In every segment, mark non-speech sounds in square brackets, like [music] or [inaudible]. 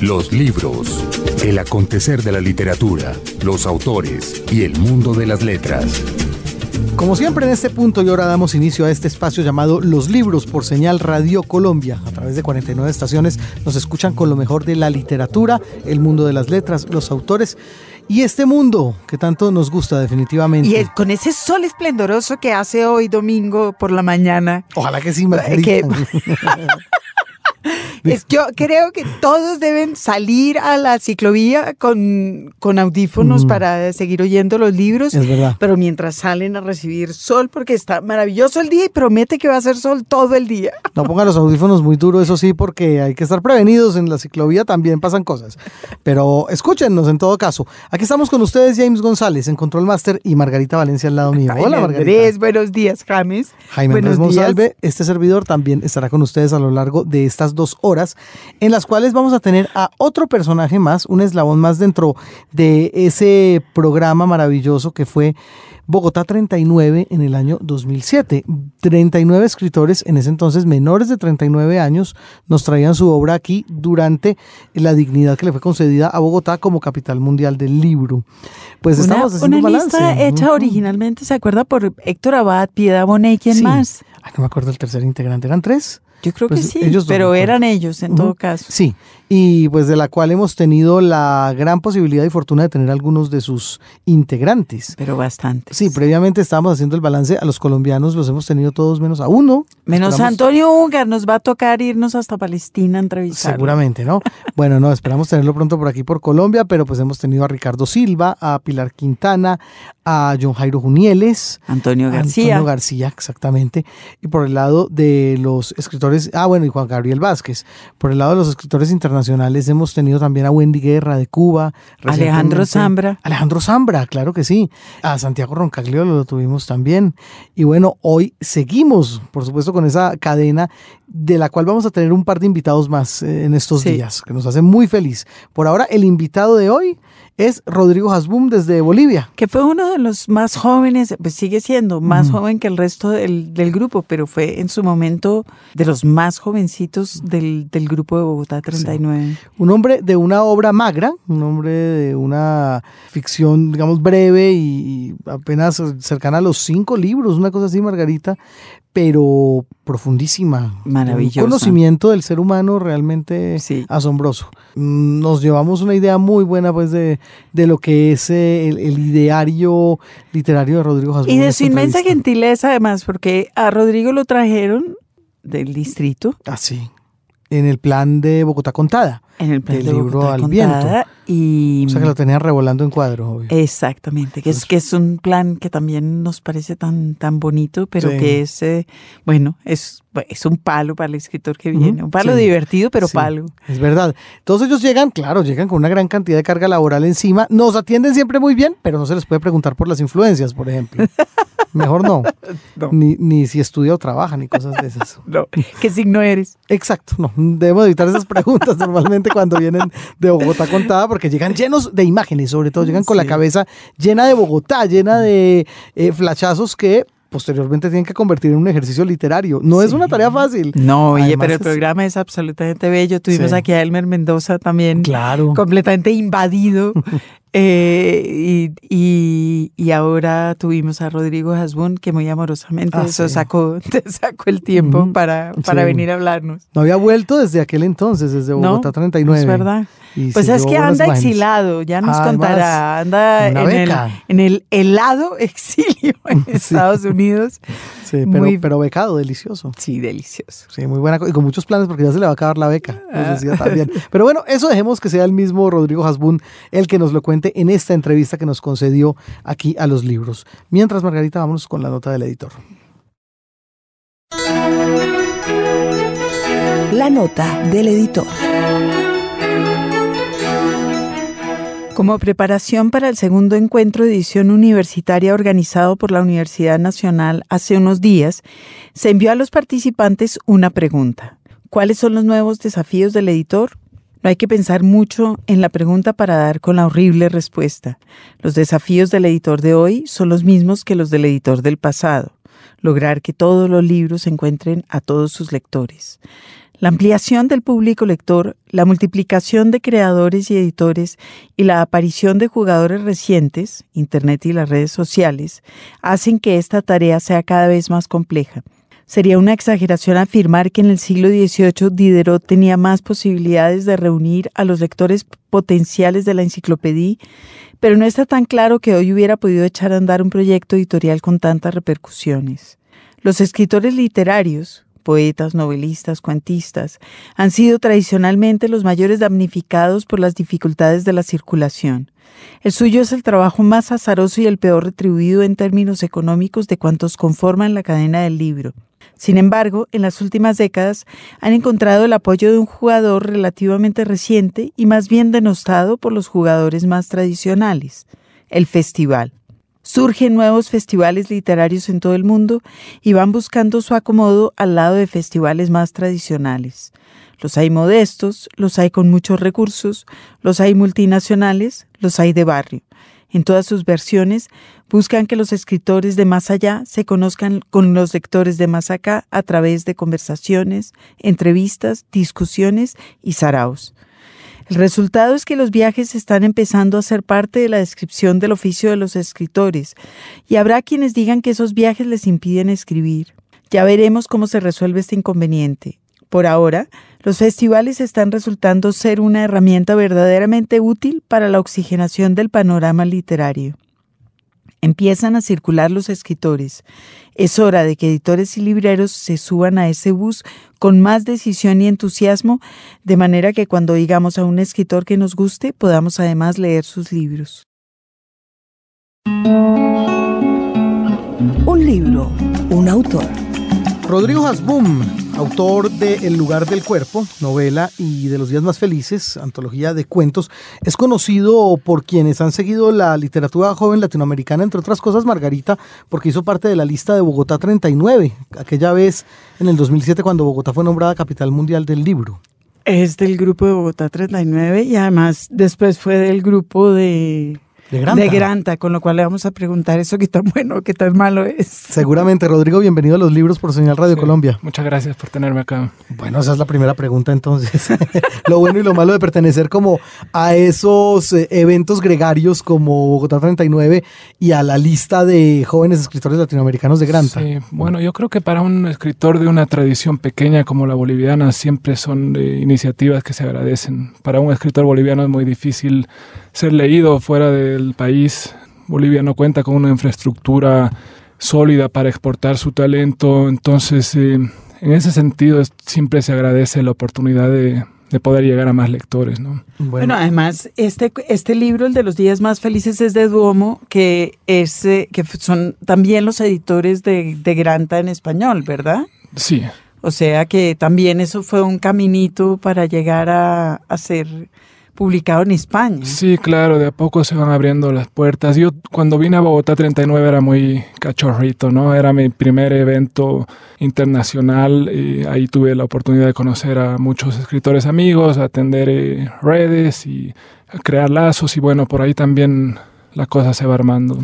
Los libros, el acontecer de la literatura, los autores y el mundo de las letras. Como siempre en este punto y ahora damos inicio a este espacio llamado Los Libros por Señal Radio Colombia. A través de 49 estaciones nos escuchan con lo mejor de la literatura, el mundo de las letras, los autores y este mundo que tanto nos gusta definitivamente. Y con ese sol esplendoroso que hace hoy domingo por la mañana. Ojalá que sí, Margarita. [laughs] Que... Es, yo creo que todos deben salir a la ciclovía con, con audífonos para seguir oyendo los libros. Es verdad. Pero mientras salen a recibir sol, porque está maravilloso el día y promete que va a ser sol todo el día. No pongan los audífonos muy duros, eso sí, porque hay que estar prevenidos. En la ciclovía también pasan cosas. Pero escúchenos en todo caso. Aquí estamos con ustedes, James González, en Control Master y Margarita Valencia al lado mío. Hola, Margarita. Andrés, buenos días, James. Jaime buenos Andrés Monsalve, este servidor también estará con ustedes a lo largo de estas dos horas, en las cuales vamos a tener a otro personaje más, un eslabón más dentro de ese programa maravilloso que fue Bogotá 39 en el año 2007. 39 escritores, en ese entonces menores de 39 años, nos traían su obra aquí durante la dignidad que le fue concedida a Bogotá como capital mundial del libro. Pues una, estamos haciendo una un balance. lista hecha originalmente, ¿se acuerda? Por Héctor Abad, Piedad Bonet y quién Sí. más. Ay, no me acuerdo el tercer integrante, ¿eran tres? Yo creo Pues que sí, ellos dos, pero eran ellos en todo caso. Sí, y pues de la cual hemos tenido la gran posibilidad y fortuna de tener algunos de sus integrantes. Pero bastante. Sí, previamente estábamos haciendo el balance, a los colombianos los hemos tenido todos menos a uno. Menos Esperamos- Antonio Ungar, nos va a tocar irnos hasta Palestina a entrevistar. Seguramente, ¿no? [laughs] Bueno, no, esperamos tenerlo pronto por aquí por Colombia, pero pues hemos tenido a Ricardo Silva, a Pilar Quintana, a John Jairo Junieles, Antonio García. Antonio García, exactamente. Y por el lado de los escritores, ah, bueno, y Juan Gabriel Vázquez. Por el lado de los escritores internacionales hemos tenido también a Wendy Guerra de Cuba. Alejandro Zambra. Alejandro Zambra, claro que sí. A Santiago Roncagliolo lo tuvimos también. Y bueno, hoy seguimos, por supuesto, con esa cadena de la cual vamos a tener un par de invitados más eh, en estos Sí. días, que nos hace muy feliz. Por ahora, el invitado de hoy es Rodrigo Hasbum desde Bolivia. que fue uno de los más jóvenes, pues sigue siendo más joven que el resto del, del grupo, pero fue en su momento de los más jovencitos del, del grupo de Bogotá 39. Un hombre de una obra magra, un hombre de una ficción, digamos, breve y apenas cercana a los cinco libros, una cosa así, Margarita, pero profundísima. Maravillosa. Un conocimiento del ser humano realmente Sí. asombroso. Nos llevamos una idea muy buena, pues, de, de lo que es eh, el, el ideario literario de Rodrigo Hasbún. Y de su inmensa entrevista. gentileza además, porque a Rodrigo lo trajeron del distrito Así. En el plan de Bogotá Contada. en el plan Del de libro Bogotá al Contada, y O sea que lo tenían revolando en cuadro, obvio. Exactamente, que es, que es un plan que también nos parece tan, tan bonito, pero Sí. que es, eh, bueno, es, es un palo para el escritor que viene, un palo sí. divertido, pero Sí, palo. Es verdad. Todos ellos llegan, claro, llegan con una gran cantidad de carga laboral encima. Nos atienden siempre muy bien, pero no se les puede preguntar por las influencias, por ejemplo. [laughs] Mejor no. No. Ni, ni si estudia o trabaja, ni cosas de esas. [laughs] No. ¿Qué signo eres? Exacto, no. Debemos evitar esas preguntas normalmente cuando vienen de Bogotá contada, porque llegan llenos de imágenes, sobre todo llegan con la cabeza llena de Bogotá, llena de eh, flachazos que posteriormente tienen que convertir en un ejercicio literario. No es una tarea fácil. No, oye, pero el es- programa es absolutamente bello. Tuvimos Sí. aquí a Elmer Mendoza también, Claro. completamente invadido. [laughs] Eh, y, y- y ahora tuvimos a Rodrigo Hasbun, que muy amorosamente Ah, eso sí. sacó, [laughs] te sacó el tiempo para, para venir a hablarnos. No había vuelto desde aquel entonces, desde No, Bogotá 39. Es verdad. Y Pues es que anda exilado, ya nos Además, contará. Anda en el, beca. en el helado [laughs] exilio en Sí. Estados Unidos. Sí, pero, muy- pero becado, delicioso. Sí, delicioso. Sí, muy buena. Y con muchos planes porque ya se le va a acabar la beca. Ah. Nos decía también. Pero bueno, eso dejemos que sea el mismo Rodrigo Hasbún el que nos lo cuente en esta entrevista que nos concedió aquí a los libros. Mientras, Margarita, vámonos con la nota del editor. La nota del editor. Como preparación para el segundo encuentro de edición universitaria organizado por la Universidad Nacional hace unos días, se envió a los participantes una pregunta. ¿Cuáles son los nuevos desafíos del editor? No hay que pensar mucho en la pregunta para dar con la horrible respuesta. Los desafíos del editor de hoy son los mismos que los del editor del pasado. lograr que todos los libros encuentren a todos sus lectores. La ampliación del público lector, la multiplicación de creadores y editores y la aparición de jugadores recientes, Internet y las redes sociales, hacen que esta tarea sea cada vez más compleja. Sería una exageración afirmar que en el siglo XVIII Diderot tenía más posibilidades de reunir a los lectores potenciales de la enciclopedia, pero no está tan claro que hoy hubiera podido echar a andar un proyecto editorial con tantas repercusiones. Los escritores literarios, poetas, novelistas, cuentistas, han sido tradicionalmente los mayores damnificados por las dificultades de la circulación. El suyo es el trabajo más azaroso y el peor retribuido en términos económicos de cuantos conforman la cadena del libro. Sin embargo, en las últimas décadas han encontrado el apoyo de un jugador relativamente reciente y más bien denostado por los jugadores más tradicionales, el festival. Surgen nuevos festivales literarios en todo el mundo y van buscando su acomodo al lado de festivales más tradicionales. Los hay modestos, los hay con muchos recursos, los hay multinacionales, los hay de barrio. En todas sus versiones buscan que los escritores de más allá se conozcan con los lectores de más acá a través de conversaciones, entrevistas, discusiones y saraos. El resultado es que los viajes están empezando a ser parte de la descripción del oficio de los escritores, y habrá quienes digan que esos viajes les impiden escribir. Ya veremos cómo se resuelve este inconveniente. Por ahora, los festivales están resultando ser una herramienta verdaderamente útil para la oxigenación del panorama literario. Empiezan a circular los escritores. Es hora de que editores y libreros se suban a ese bus con más decisión y entusiasmo, de manera que cuando digamos a un escritor que nos guste, podamos además leer sus libros. Un libro, un autor. Rodrigo Hasbum, autor de El lugar del cuerpo, novela y de los días más felices, antología de cuentos, es conocido por quienes han seguido la literatura joven latinoamericana, entre otras cosas Margarita, porque hizo parte de la lista de Bogotá 39, aquella vez en el 2007 cuando Bogotá fue nombrada capital mundial del libro. Es del grupo de Bogotá 39 y además después fue del grupo de de Granta. De Granta, con lo cual le vamos a preguntar eso qué tan bueno, qué tan malo es. Seguramente, Rodrigo, bienvenido a los libros por Señal Radio Sí, Colombia. Muchas gracias por tenerme acá. Bueno, esa es la primera pregunta entonces. [laughs] lo bueno y lo malo de pertenecer como a esos eh, eventos gregarios como Bogotá 39 y a la lista de jóvenes escritores latinoamericanos de Granta. Sí, bueno, yo creo que para un escritor de una tradición pequeña como la boliviana siempre son eh, iniciativas que se agradecen. Para un escritor boliviano es muy difícil ser leído fuera del país. Bolivia no cuenta con una infraestructura sólida para exportar su talento, entonces eh, en ese sentido es- siempre se agradece la oportunidad de, de poder llegar a más lectores, ¿no? Bueno, además, este, este libro, el de los días más felices, es de Duomo, que, es, eh, que son también los editores de, de Granta en español, ¿verdad? Sí, O sea que también eso fue un caminito para llegar a, a ser publicado en España. Sí, claro, de a poco se van abriendo las puertas. Yo cuando vine a Bogotá 39 era muy cachorrito, ¿no? Era mi primer evento internacional y ahí tuve la oportunidad de conocer a muchos escritores amigos, atender eh, redes y crear lazos y bueno, por ahí también la cosa se va armando.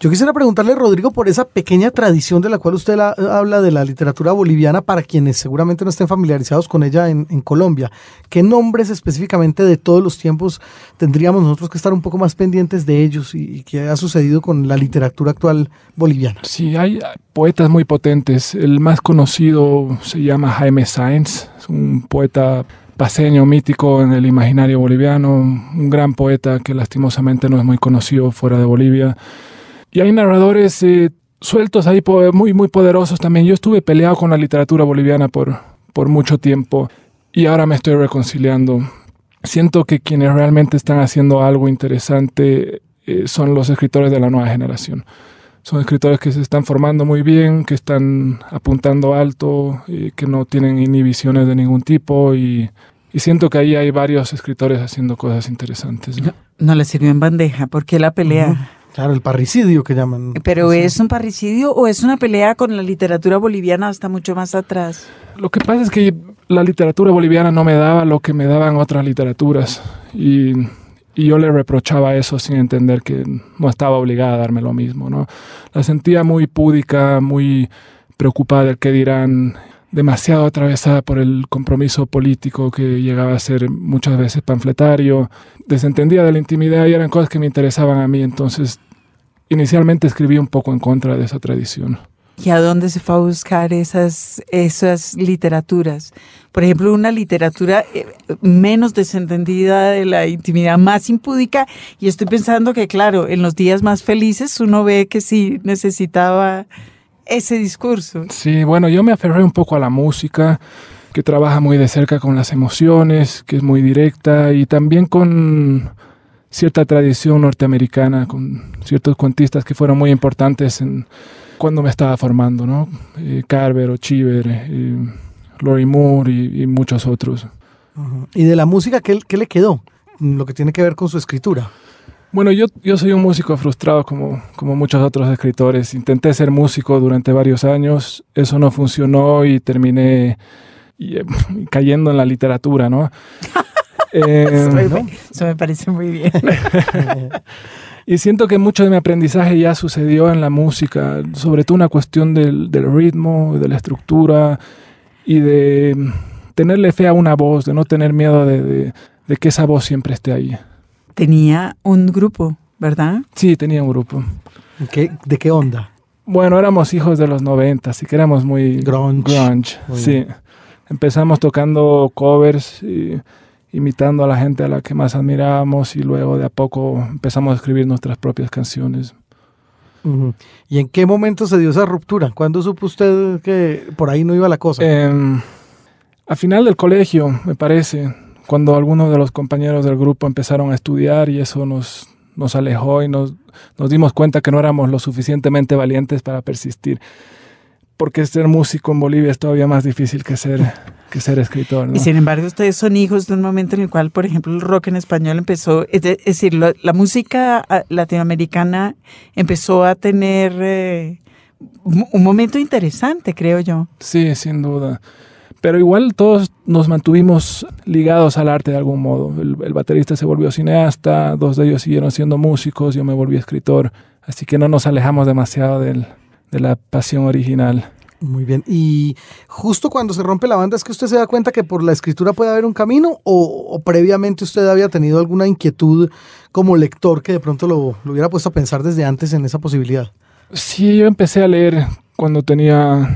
Yo quisiera preguntarle, Rodrigo, por esa pequeña tradición de la cual usted la- habla de la literatura boliviana para quienes seguramente no estén familiarizados con ella en, en Colombia. ¿Qué nombres específicamente de todos los tiempos tendríamos nosotros que estar un poco más pendientes de ellos y, y qué ha sucedido con la literatura actual boliviana? Sí, hay poetas muy potentes. El más conocido se llama Jaime Sáenz, es un poeta paseño mítico en el imaginario boliviano, un gran poeta que lastimosamente no es muy conocido fuera de Bolivia. Y hay narradores eh, sueltos ahí muy, muy poderosos también. Yo estuve peleado con la literatura boliviana por, por mucho tiempo y ahora me estoy reconciliando. Siento que quienes realmente están haciendo algo interesante eh, son los escritores de la nueva generación. Son escritores que se están formando muy bien, que están apuntando alto, eh, que no tienen inhibiciones de ningún tipo y, y siento que ahí hay varios escritores haciendo cosas interesantes. ¿no? No le sirvió en bandeja, porque la pelea. Claro, el parricidio que llaman. ¿Pero es un parricidio o es una pelea con la literatura boliviana hasta mucho más atrás? Lo que pasa es que la literatura boliviana no me daba lo que me daban otras literaturas y, y yo le reprochaba eso sin entender que no estaba obligada a darme lo mismo. ¿no? La sentía muy púdica, muy preocupada del que dirán, demasiado atravesada por el compromiso político que llegaba a ser muchas veces panfletario, desentendida de la intimidad y eran cosas que me interesaban a mí, entonces inicialmente escribí un poco en contra de esa tradición. ¿Y a dónde se fue a buscar esas, esas literaturas? Por ejemplo, una literatura eh, menos desentendida de la intimidad, más impúdica. Y estoy pensando que, claro, en los días más felices uno ve que sí necesitaba ese discurso. Sí, bueno, yo me aferré un poco a la música, que trabaja muy de cerca con las emociones, que es muy directa y también con cierta tradición norteamericana, con ciertos cuentistas que fueron muy importantes en cuando me estaba formando, ¿no? Eh, Carver o Chiver, eh, Lori Moore y, muchos otros. ¿Y de la música qué, qué, le quedó? Lo que tiene que ver con su escritura. Bueno, yo, yo soy un músico frustrado como, como muchos otros escritores. Intenté ser músico durante varios años, eso no funcionó y terminé eh, [laughs] cayendo en la literatura, ¿no? [laughs] eso, me, eso me parece muy bien. [laughs] Y siento que mucho de mi aprendizaje ya sucedió en la música, sobre todo una cuestión del, del ritmo, de la estructura y de tenerle fe a una voz, de no tener miedo de, de, que esa voz siempre esté ahí. Tenía un grupo, ¿verdad? Sí, tenía un grupo. ¿Qué, ¿De qué onda? Bueno, éramos hijos de los 90, así que éramos muy grunge. grunge sí. Empezamos tocando covers y imitando a la gente a la que más admirábamos y luego de a poco empezamos a escribir nuestras propias canciones. ¿Y en qué momento se dio esa ruptura? ¿Cuándo supo usted que por ahí no iba la cosa? Eh, a final del colegio, me parece, cuando algunos de los compañeros del grupo empezaron a estudiar y eso nos, nos alejó y nos, nos dimos cuenta que no éramos lo suficientemente valientes para persistir porque ser músico en Bolivia es todavía más difícil que ser, que ser escritor. Y sin embargo, ustedes son hijos de un momento en el cual, por ejemplo, el rock en español empezó, es, decir, la música ah, latinoamericana empezó a tener eh, un momento interesante, creo yo. Sí, sin duda. Pero igual todos nos mantuvimos ligados al arte de algún modo. El, el baterista se volvió cineasta, dos de ellos siguieron siendo músicos, yo me volví escritor, así que no nos alejamos demasiado del, de la pasión original. Muy bien. Y justo cuando se rompe la banda, ¿es que usted se da cuenta que por la escritura puede haber un camino? ¿O, previamente usted había tenido alguna inquietud como lector que de pronto lo, lo, hubiera puesto a pensar desde antes en esa posibilidad? Sí, yo empecé a leer cuando tenía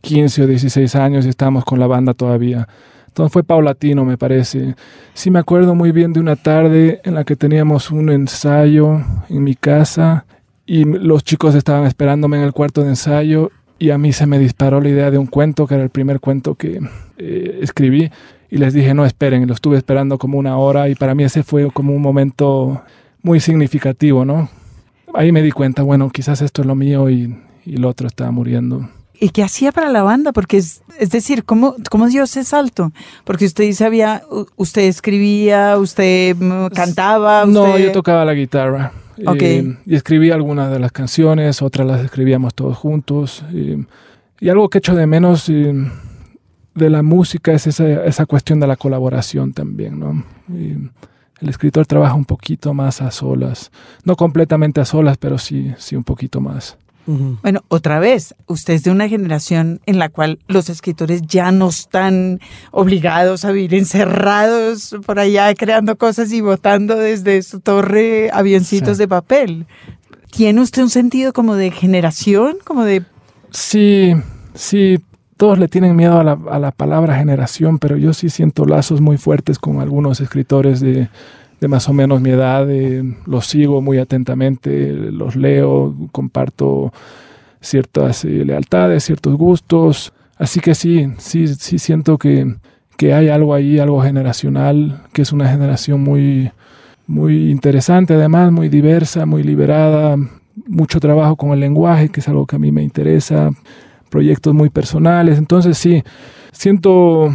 15 o 16 años y estábamos con la banda todavía. Entonces fue paulatino, me parece. Sí me acuerdo muy bien de una tarde en la que teníamos un ensayo en mi casa y los chicos estaban esperándome en el cuarto de ensayo y a mí se me disparó la idea de un cuento, que era el primer cuento que eh, escribí, y les dije, no, esperen, lo estuve esperando como una hora y para mí ese fue como un momento muy significativo, ¿no? Ahí me di cuenta, bueno, quizás esto es lo mío y, y el otro estaba muriendo. ¿Y qué hacía para la banda? Porque es, es decir, ¿cómo, ¿cómo dio ese salto? Porque usted dice, había, usted escribía, usted mm, cantaba. Usted... No, yo tocaba la guitarra. Y, escribí algunas de las canciones, otras las escribíamos todos juntos. Y, algo que echo de menos de la música es esa, esa, cuestión de la colaboración también, ¿no? el escritor trabaja un poquito más a solas, no completamente a solas, pero sí, sí un poquito más. Bueno, otra vez, usted es de una generación en la cual los escritores ya no están obligados a vivir encerrados por allá creando cosas y votando desde su torre avioncitos de papel. ¿Tiene usted un sentido como de generación? Como de... Sí, sí, todos le tienen miedo a la, a la palabra generación, pero yo sí siento lazos muy fuertes con algunos escritores de de más o menos mi edad, eh, los sigo muy atentamente, los leo, comparto ciertas eh, lealtades, ciertos gustos. Así que sí, sí, sí siento que, que, hay algo ahí, algo generacional, que es una generación muy, muy interesante, además, muy diversa, muy liberada, mucho trabajo con el lenguaje, que es algo que a mí me interesa, proyectos muy personales. Entonces sí, siento,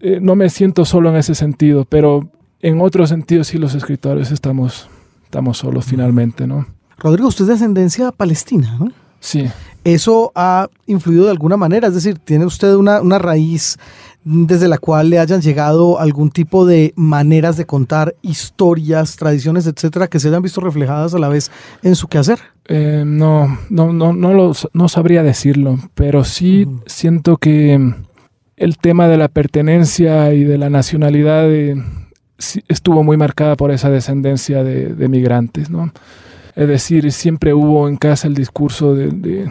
eh, no me siento solo en ese sentido, pero en otro sentido sí los escritores estamos, estamos solos finalmente, ¿no? Rodrigo, usted es de ascendencia palestina, ¿no? Sí. ¿Eso ha influido de alguna manera? Es decir, ¿tiene usted una, una raíz desde la cual le hayan llegado algún tipo de maneras de contar historias, tradiciones, etcétera, que se hayan visto reflejadas a la vez en su quehacer? Eh, no, no, no, no, no sabría decirlo, pero sí siento que el tema de la pertenencia y de la nacionalidad eh, estuvo muy marcada por esa descendencia de, migrantes, ¿no? Es decir, siempre hubo en casa el discurso de,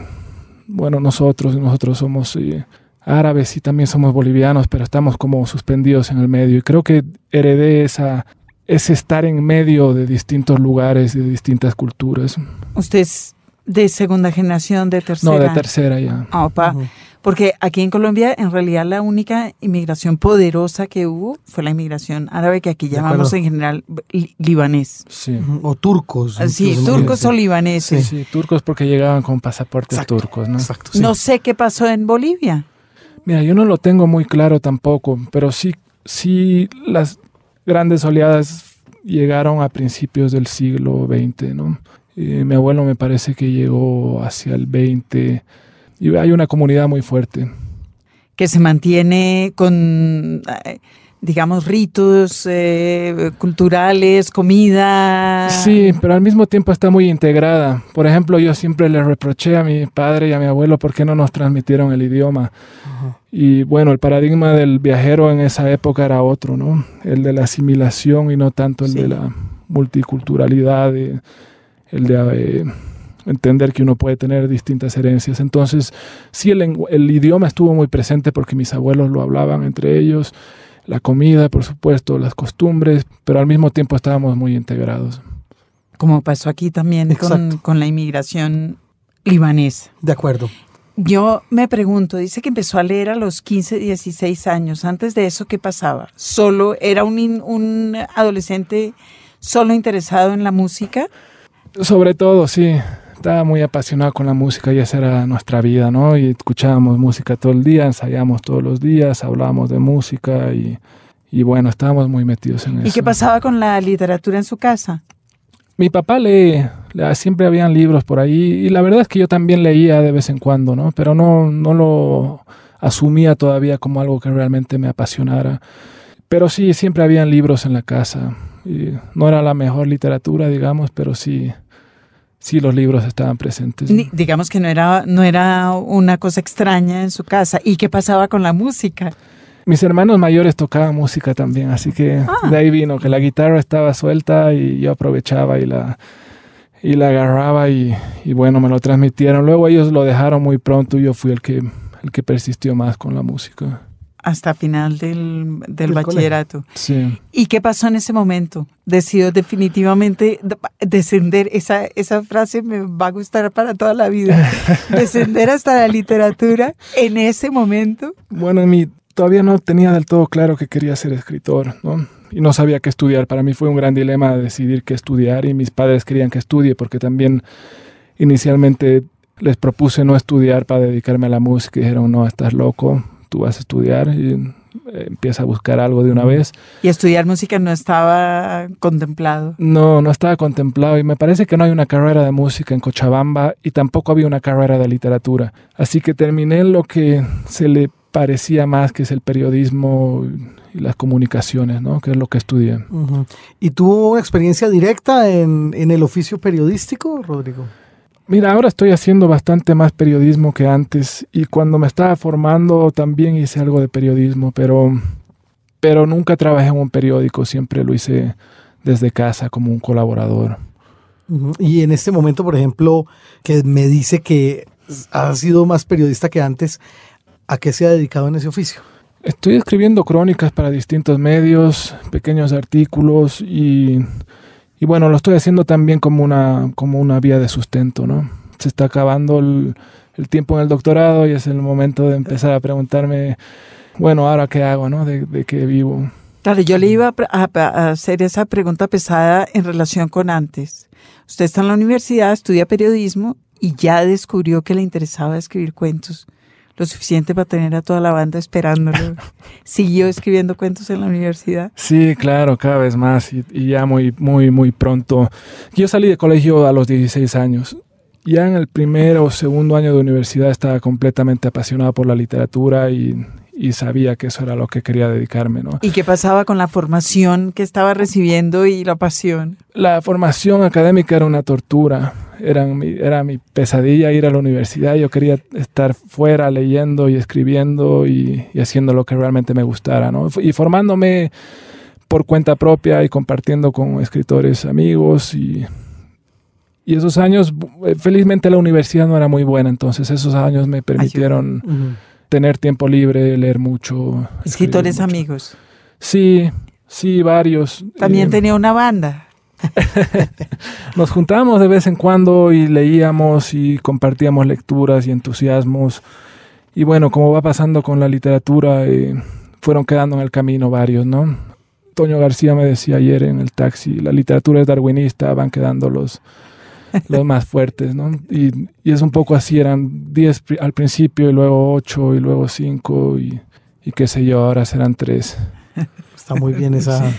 bueno, nosotros, nosotros somos... Eh, árabes y también somos bolivianos, pero estamos como suspendidos en el medio. Y creo que heredé esa, ese estar en medio de distintos lugares, de distintas culturas. ¿Usted es de segunda generación, de tercera? No, de tercera ya. Ah, opa. Porque aquí en Colombia, en realidad, la única inmigración poderosa que hubo fue la inmigración árabe, que aquí llamamos en general libanés. Sí. O turcos. Ah, sí, turcos o libaneses. Sí. turcos porque llegaban con pasaportes turcos, ¿no? Exacto. No sé qué pasó en Bolivia. Mira, yo no lo tengo muy claro tampoco, pero sí, sí las grandes oleadas llegaron a principios del siglo XX, ¿no? mi abuelo me parece que llegó hacia el 20 y hay una comunidad muy fuerte. Que se mantiene con eh, digamos, ritos eh, culturales, comida. Sí, pero al mismo tiempo está muy integrada. Por ejemplo, yo siempre le reproché a mi padre y a mi abuelo por qué no nos transmitieron el idioma. Y bueno, el paradigma del viajero en esa época era otro, ¿no? El de la asimilación y no tanto el de la multiculturalidad, el de... Eh, entender que uno puede tener distintas herencias. Entonces, sí, el, el idioma estuvo muy presente porque mis abuelos lo hablaban entre ellos la comida, por supuesto, las costumbres, pero al mismo tiempo estábamos muy integrados. Como pasó aquí también con, la inmigración libanesa. De acuerdo. Yo me pregunto, dice que empezó a leer a los 15, 16 años. Antes de eso, ¿qué pasaba? ¿Solo era un, un adolescente solo interesado en la música? Sobre todo, sí estaba muy apasionado con la música y esa era nuestra vida, ¿no? Y escuchábamos música todo el día, ensayábamos todos los días, hablábamos de música y, y bueno, estábamos muy metidos en eso. ¿Y qué pasaba con la literatura en su casa? Mi papá lee, siempre habían libros por ahí y la verdad es que yo también leía de vez en cuando, ¿no? Pero no, no lo asumía todavía como algo que realmente me apasionara. Pero sí, siempre habían libros en la casa. Y no era la mejor literatura, digamos, pero sí, sí los libros estaban presentes. digamos que no era, no era una cosa extraña en su casa. ¿Y qué pasaba con la música? Mis hermanos mayores tocaban música también, así que ah. de ahí vino que la guitarra estaba suelta y yo aprovechaba y la, y la agarraba y, y, bueno, me lo transmitieron. Luego ellos lo dejaron muy pronto y yo fui el que, el que persistió más con la música hasta final del, del bachillerato. Sí. ¿Y qué pasó en ese momento? Decidió definitivamente descender, esa, esa frase me va a gustar para toda la vida, [laughs] descender hasta la literatura en ese momento. Bueno, mi, todavía no tenía del todo claro que quería ser escritor, ¿no? Y no sabía qué estudiar. Para mí fue un gran dilema decidir qué estudiar y mis padres querían que estudie porque también inicialmente les propuse no estudiar para dedicarme a la música y dijeron, no, estás loco, tú vas a estudiar y eh, empieza a buscar algo de una vez. ¿Y estudiar música no estaba contemplado? No, no estaba contemplado y me parece que no hay una carrera de música en Cochabamba y tampoco había una carrera de literatura. Así que terminé lo que se le parecía más que es el periodismo y las comunicaciones, ¿no? Que es lo que estudié. ¿Y tuvo una experiencia directa en, en el oficio periodístico, Rodrigo? Mira, ahora estoy haciendo bastante más periodismo que antes y cuando me estaba formando también hice algo de periodismo, pero, pero nunca trabajé en un periódico, siempre lo hice desde casa como un colaborador. Y en este momento, por ejemplo, que me dice que ha sido más periodista que antes, ¿a qué se ha dedicado en ese oficio? Estoy escribiendo crónicas para distintos medios, pequeños artículos y y bueno, lo estoy haciendo también como una, como una vía de sustento, ¿no? Se está acabando el, tiempo en el doctorado y es el momento de empezar a preguntarme, bueno, ahora qué hago, ¿no? De, de qué vivo. Claro, yo le iba a, hacer esa pregunta pesada en relación con antes. Usted está en la universidad, estudia periodismo y ya descubrió que le interesaba escribir cuentos lo suficiente para tener a toda la banda esperándolo. [laughs] ¿Siguió escribiendo cuentos en la universidad? Sí, claro, cada vez más y, ya muy, muy, muy pronto. Yo salí de colegio a los 16 años. Ya en el primer o segundo año de universidad estaba completamente apasionado por la literatura y, y sabía que eso era lo que quería dedicarme, ¿no? ¿Y qué pasaba con la formación que estaba recibiendo y la pasión? La formación académica era una tortura, era mi, era mi pesadilla ir a la universidad, yo quería estar fuera leyendo y escribiendo y, y haciendo lo que realmente me gustara, ¿no? Y formándome por cuenta propia y compartiendo con escritores amigos y, y esos años, eh, felizmente la universidad no era muy buena, entonces esos años me permitieron tener tiempo libre, leer mucho. Escritores mucho. amigos. Sí, sí, varios. También Eh, tenía una banda. [laughs] Nos juntábamos de vez en cuando y leíamos y compartíamos lecturas y entusiasmos. Y bueno, como va pasando con la literatura, eh, fueron quedando en el camino varios, ¿no? Toño García me decía ayer en el taxi, la literatura es darwinista, van quedando los, [laughs] los más fuertes, ¿no? Y, y es un poco así, eran 10 pri- al principio y luego 8 y luego 5 y, y qué sé yo, ahora serán 3. Está muy bien esa. Ah,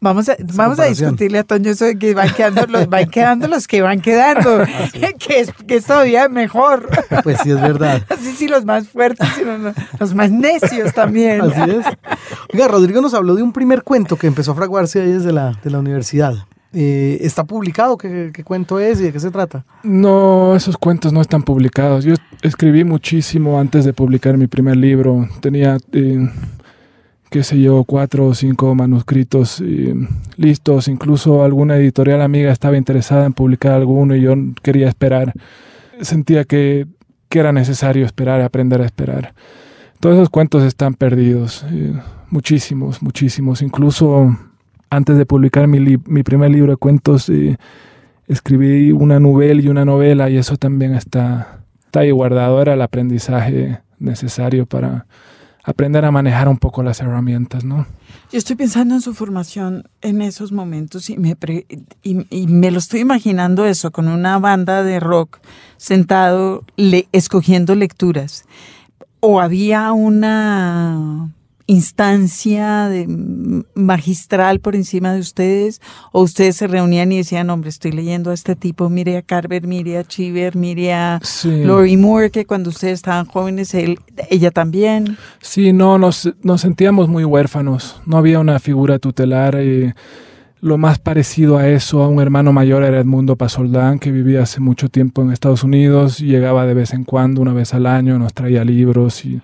Vamos a, vamos a discutirle a Toño eso de que van quedando los, van [laughs] quedando los que van quedando, Ah, [laughs] que, es, que es todavía mejor. [laughs] Pues sí, es verdad. Así sí, los más fuertes, sino los, los más necios también. Así es. Oiga, Rodrigo nos habló de un primer cuento que empezó a fraguarse ahí desde la, de la universidad. Eh, ¿Está publicado? ¿Qué, ¿Qué cuento es y de qué se trata? No, esos cuentos no están publicados. Yo escribí muchísimo antes de publicar mi primer libro. Tenía, eh, qué sé yo, cuatro o cinco manuscritos eh, listos. Incluso alguna editorial amiga estaba interesada en publicar alguno y yo quería esperar. Sentía que, que era necesario esperar, aprender a esperar. Todos esos cuentos están perdidos. eh, muchísimos, muchísimos. Incluso antes de publicar mi, mi primer libro de cuentos, eh, escribí una novela y una novela y eso también está, está ahí guardado. Era el aprendizaje necesario para aprender a manejar un poco las herramientas, ¿no? Yo estoy pensando en su formación en esos momentos y me, pre- y, y me lo estoy imaginando eso, con una banda de rock sentado le- escogiendo lecturas. ¿O había una instancia de, magistral por encima de ustedes? ¿O ustedes se reunían y decían, hombre, estoy leyendo a este tipo, mire a Carver, mire a Cheever, mire a Sí. Lori Moore, que cuando ustedes estaban jóvenes, él, ella también? Sí, no, nos, nos sentíamos muy huérfanos. No había una figura tutelar. eh, lo más parecido a eso, a un hermano mayor, era Edmundo Pasoldán, que vivía hace mucho tiempo en Estados Unidos. y Llegaba de vez en cuando, una vez al año, nos traía libros y,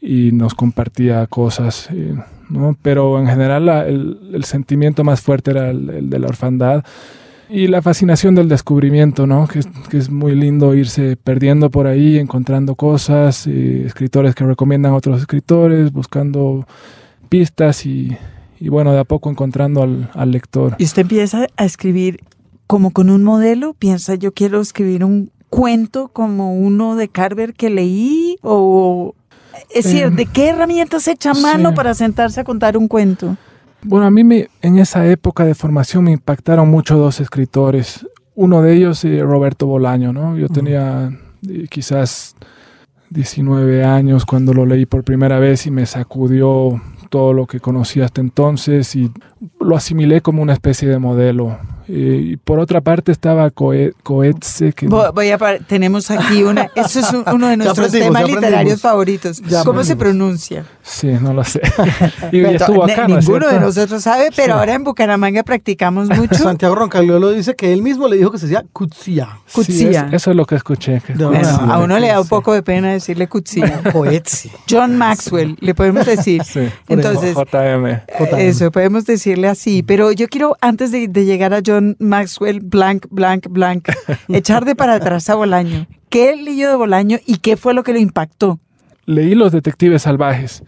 y nos compartía cosas. eh, ¿no? Pero en general la- el, el sentimiento más fuerte era el, el de la orfandad. Y la fascinación del descubrimiento, ¿no? Que, que es muy lindo irse perdiendo por ahí, encontrando cosas, eh, escritores que recomiendan a otros escritores, buscando pistas y, y bueno, de a poco encontrando al, al lector. Y usted empieza a escribir como con un modelo, piensa, yo quiero escribir un cuento como uno de Carver que leí o... Es decir, Eh, ¿de qué herramientas echa mano sí. para sentarse a contar un cuento? Bueno, a mí me, en esa época de formación me impactaron mucho dos escritores. Uno de ellos, eh, Roberto Bolaño, ¿no? Yo tenía eh, quizás 19 años cuando lo leí por primera vez y me sacudió todo lo que conocía hasta entonces y lo asimilé como una especie de modelo. Eh, y por otra parte estaba Coe- Coetze, que Vo- Voy a par- tenemos aquí una, eso es un- uno de [laughs] nuestros temas literarios favoritos. Ya ¿Cómo se pronuncia? sí, no lo sé. [laughs] y, Pero estuvo acá, ¿no es Ninguno de cierto? nosotros sabe, pero ahora en Bucaramanga practicamos [laughs] mucho. Santiago Roncaliolo dice que él mismo le dijo que se decía Kutsia. Sí, es- eso es lo que escuché. que- De Bueno, a uno le da un Sí. poco de pena decirle cutzilla. Coetzi. John Maxwell, le podemos decir. Sí. Entonces, JM. JM. Eso, podemos decirle así. Pero yo quiero, antes de, de llegar a John Maxwell, blank, blank, blank, [laughs] echar de para atrás a Bolaño. ¿Qué leyó de Bolaño y qué fue lo que lo impactó? leí Los Detectives Salvajes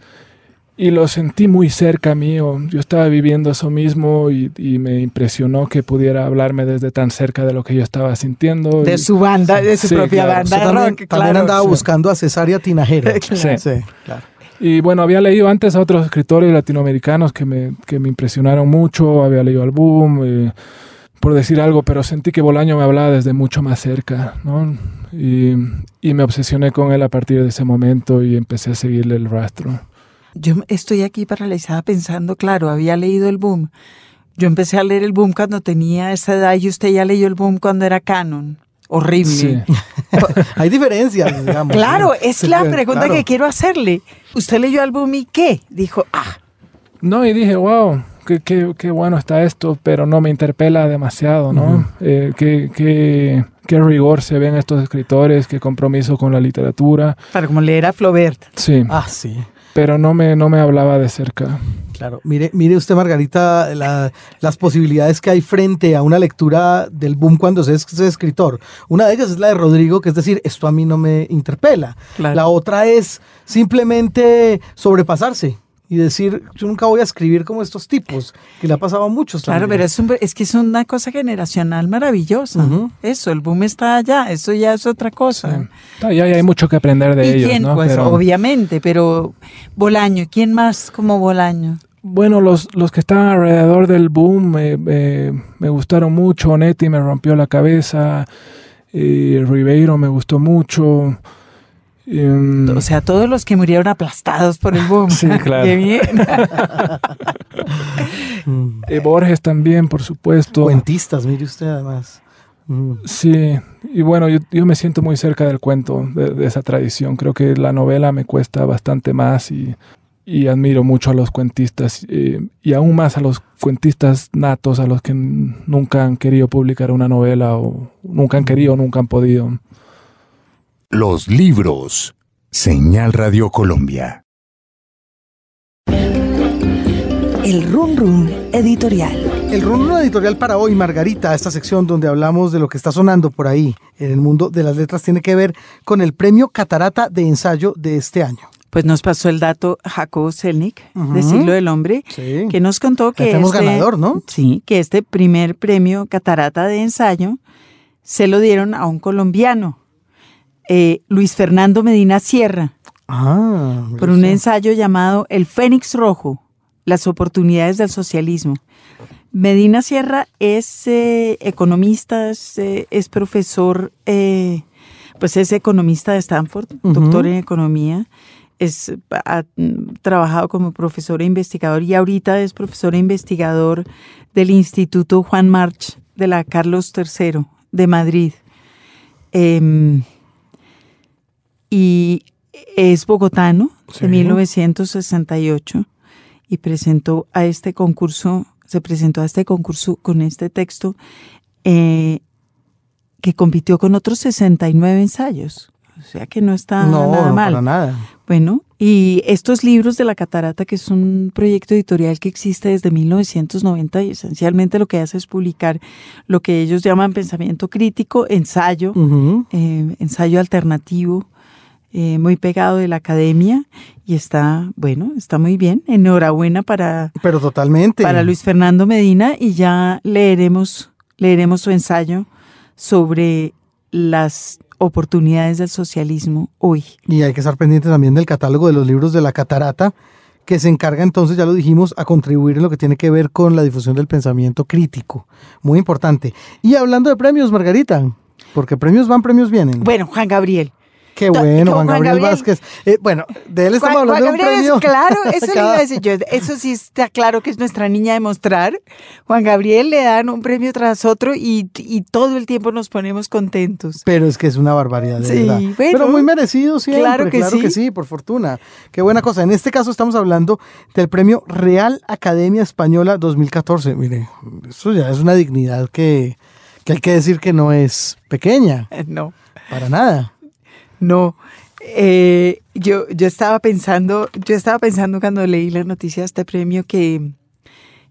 y lo sentí muy cerca mío. Yo estaba viviendo eso mismo y, y me impresionó que pudiera hablarme desde tan cerca de lo que yo estaba sintiendo. De y- su banda, de su Sí, propia claro. Banda también, rock, también claro. andaba Sí. buscando a Cesaria Tinajero. [laughs] Claro. Sí, claro. Y bueno, había leído antes a otros escritores latinoamericanos que me, que me impresionaron mucho, había leído al Boom, eh, por decir algo, pero sentí que Bolaño me hablaba desde mucho más cerca, ¿no? Y, y me obsesioné con él a partir de ese momento y empecé a seguirle el rastro. Yo estoy aquí paralizada pensando, claro, había leído el boom. Yo empecé a leer el boom cuando tenía esa edad y usted ya leyó el boom cuando era canon. Horrible. Sí. [laughs] Hay diferencias, digamos. Claro, es la Claro. pregunta que quiero hacerle. ¿Usted leyó el boom y qué? Dijo, ah, No, y dije, wow, qué, qué, qué bueno está esto, pero no me interpela demasiado, ¿no? Eh, qué, qué- qué rigor se ven estos escritores, qué compromiso con la literatura. para como leer a Flaubert. Sí, Ah, sí. Pero no me, no me hablaba de cerca. Claro, mire, mire usted, Margarita, la- las posibilidades que hay frente a una lectura del boom cuando se es, se es escritor. Una de ellas es la de Rodrigo, que es decir, esto a mí no me interpela. Claro. La otra es simplemente sobrepasarse y decir, yo nunca voy a escribir como estos tipos, que le ha pasado a muchos. Claro, también. pero es, un- es que es una cosa generacional maravillosa. Eso, el boom está allá, eso ya es otra cosa. Y hay, hay mucho que aprender de ¿Y ellos, quién? ¿no? Pues Pero- obviamente, pero Bolaño, ¿quién más como Bolaño? Bueno, los, los que estaban alrededor del boom eh, eh, me gustaron mucho. Netti me rompió la cabeza. eh, Ribeiro me gustó mucho. Em, O sea, todos los que murieron aplastados por el boom. Sí, [laughs] claro. Qué bien. [laughs] Eh, Borges también, por supuesto. Cuentistas, mire usted además. Mm. Sí, y bueno, yo, yo me siento muy cerca del cuento, de, de esa tradición. Creo que la novela me cuesta bastante más y, y admiro mucho a los cuentistas eh, y aún más a los cuentistas natos, a los que nunca han querido publicar una novela o nunca han querido nunca han podido. Los libros. Señal Radio Colombia. El Run Run Editorial. El rumbo editorial para hoy, Margarita, esta sección donde hablamos de lo que está sonando por ahí en el mundo de las letras, tiene que ver con el premio Catarata de ensayo de este año. Pues nos pasó el dato Jacobo Selnik, Ujú. de Siglo del Hombre, Sí. que nos contó que tenemos este, ganador, ¿no? Sí, que este primer premio Catarata de ensayo se lo dieron a un colombiano, eh, Luis Fernando Medina Sierra, Ah, por un ensayo llamado El Fénix Rojo, las oportunidades del socialismo. Medina Sierra es eh, economista, es, eh, es profesor, pues es economista de Stanford, doctor en economía, es, ha mm, trabajado como profesor e investigador y ahorita es profesor e investigador del Instituto Juan March de la Carlos III de Madrid. Em, y es bogotano Sí. de 1968 y presentó a este concurso, se presentó a este concurso con este texto eh, que compitió con otros 69 ensayos. O sea que no está no, nada no, mal. para nada. Bueno, y estos libros de la catarata, que es un proyecto editorial que existe desde 1990 y esencialmente lo que hace es publicar lo que ellos llaman pensamiento crítico, ensayo, eh, ensayo alternativo, eh, muy pegado de la academia y está, bueno, está muy bien. Enhorabuena para, Pero totalmente. para Luis Fernando Medina y ya leeremos, leeremos su ensayo sobre las oportunidades del socialismo hoy. Y hay que estar pendiente también del catálogo de los libros de la Catarata, que se encarga entonces, ya lo dijimos, a contribuir en lo que tiene que ver con la difusión del pensamiento crítico. Muy importante. Y hablando de premios, Margarita, porque premios van, premios vienen. Bueno, Juan Gabriel. Qué bueno, Juan Gabriel, Gabriel. Vázquez. Eh, bueno, de él estamos Juan, hablando Juan de un Gabriel premio. es claro, [laughs] eso le iba a decir yo. Eso sí está claro que es nuestra niña de mostrar. Juan Gabriel le dan un premio tras otro y, y todo el tiempo nos ponemos contentos. Pero es que es una barbaridad, de Sí, verdad. bueno. Pero muy merecido siempre, Claro claro que que, sí. sí. por fortuna. Qué buena cosa. En este caso estamos hablando del premio Real Academia Española 2014. Mire, eso ya es una dignidad que, que hay que decir que no es pequeña, [laughs] No, para nada. No. Eh, yo, yo estaba pensando, yo estaba pensando cuando leí la noticia de este premio que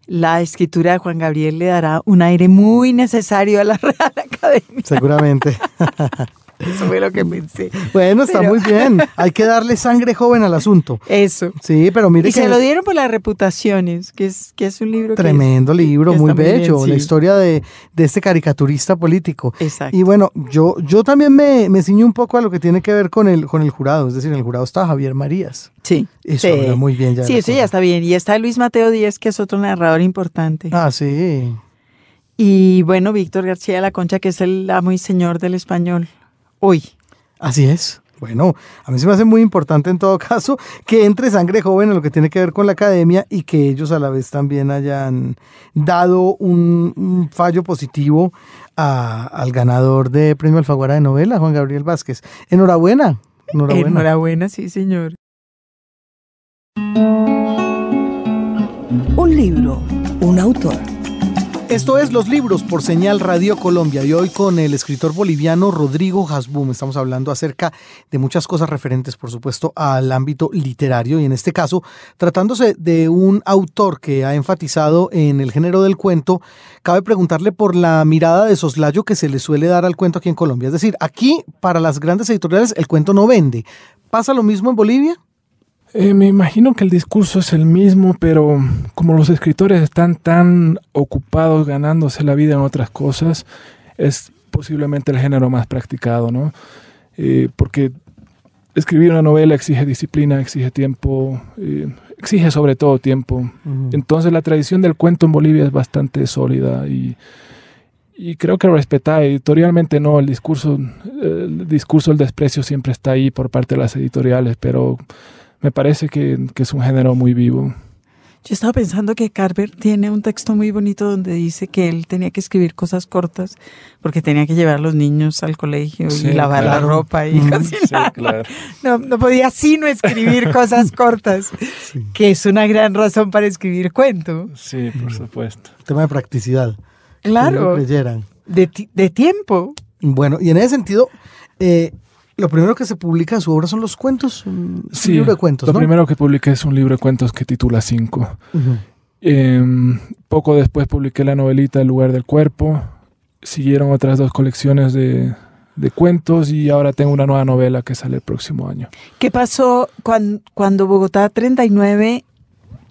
la escritura de Juan Gabriel le dará un aire muy necesario a la [laughs] Real Academia. Seguramente. [laughs] Eso fue lo que pensé. bueno, está Pero- muy bien. [laughs] Hay que darle sangre joven al asunto. Eso. Sí, pero mire Y que se lo dieron por las reputaciones, que es, que es un libro que tremendo es- libro, que muy bien, bello, la historia de, de este caricaturista político. Exacto. Y bueno, yo, yo también me, me ciño un poco a lo que tiene que ver con el, con el jurado. Es decir, en el jurado está Javier Marías. sí. Eso sí. habla muy bien ya. Sí, eso ya está bien. Y está Luis Mateo Díez, que es otro narrador importante. Ah, sí. Y bueno, Víctor García de la Concha, que es el amo y señor del español. Hoy. Así es. Bueno, a mí se me hace muy importante en todo caso que entre sangre joven en lo que tiene que ver con la academia y que ellos a la vez también hayan dado un, un fallo positivo al ganador de Premio Alfaguara de Novela, Juan Gabriel Vázquez. Enhorabuena. Enhorabuena. Enhorabuena, sí, señor. Un libro, un autor. Esto es Los Libros por Señal Radio Colombia y hoy con el escritor boliviano Rodrigo Hasbum estamos hablando acerca de muchas cosas referentes, por supuesto, al ámbito literario y en este caso, tratándose de un autor que ha enfatizado en el género del cuento, cabe preguntarle por la mirada de soslayo que se le suele dar al cuento aquí en Colombia. Es decir, aquí para las grandes editoriales el cuento no vende. ¿Pasa lo mismo en Bolivia? Eh, me imagino que el discurso es el mismo, pero como los escritores están tan ocupados ganándose la vida en otras cosas, es posiblemente el género más practicado, ¿no? Eh, porque escribir una novela exige disciplina, exige tiempo, eh, exige sobre todo tiempo. Entonces la tradición del cuento en Bolivia es bastante sólida y, y creo que respetar editorialmente no, el discurso, el discurso del desprecio siempre está ahí por parte de las editoriales, pero me parece que, es un género muy vivo. Yo estaba pensando que Carver tiene un texto muy bonito donde dice que él tenía que escribir cosas cortas porque tenía que llevar a los niños al colegio y lavar la ropa y cocinar. [laughs] no, no, podía sino escribir cosas [laughs] cortas, que es una gran razón para escribir cuento. Sí, por supuesto. Tema de practicidad. Claro. De, de tiempo. Bueno, y en ese sentido, eh, lo primero que se publica en su obra son los cuentos, un sí, libro de cuentos. Lo primero que publiqué es un libro de cuentos que titula Cinco. Em, poco después publiqué la novelita El lugar del cuerpo. Siguieron otras dos colecciones de, de, cuentos y ahora tengo una nueva novela que sale el próximo año. ¿Qué pasó cuando, cuando Bogotá 39?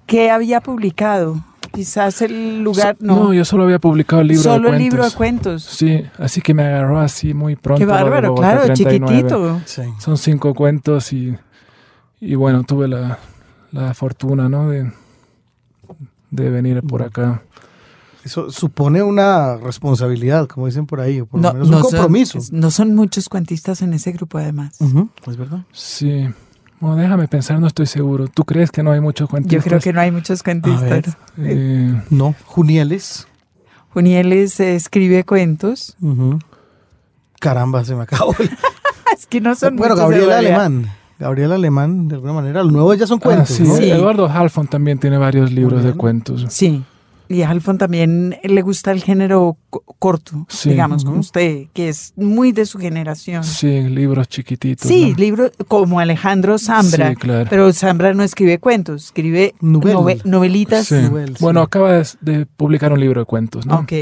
¿Qué había publicado? Quizás el lugar. no. no, yo solo había publicado el libro de cuentos. Solo el libro de cuentos. Sí, así que me agarró así muy pronto. Qué bárbaro, claro, chiquitito. Son cinco cuentos y, y bueno, tuve la, la fortuna, ¿no? De, de venir por acá. Eso supone una responsabilidad, como dicen por ahí, o por lo menos un compromiso. no son muchos cuentistas en ese grupo, además. ¿Es verdad? Sí. No, déjame pensar, no estoy seguro. ¿Tú crees que no hay muchos cuentistas? Yo creo que no hay muchos cuentistas. Eh, no, Junieles. Junieles escribe cuentos. Caramba, se me acabó. [laughs] es que no son Bueno, Gabriel Alemán. Gabriel Alemán, de alguna manera, lo nuevo ya son ah, cuentos. sí. Eduardo Halfon también tiene varios libros de cuentos. Sí. Y a Alfon también le gusta el género corto, digamos, como usted, que es muy de su generación. Sí, libros chiquititos. Sí, libros como Alejandro Zambra. Sí, claro. Pero Zambra no escribe cuentos, escribe novelitas. Bueno, acaba de, publicar un libro de cuentos, ¿no? Ok.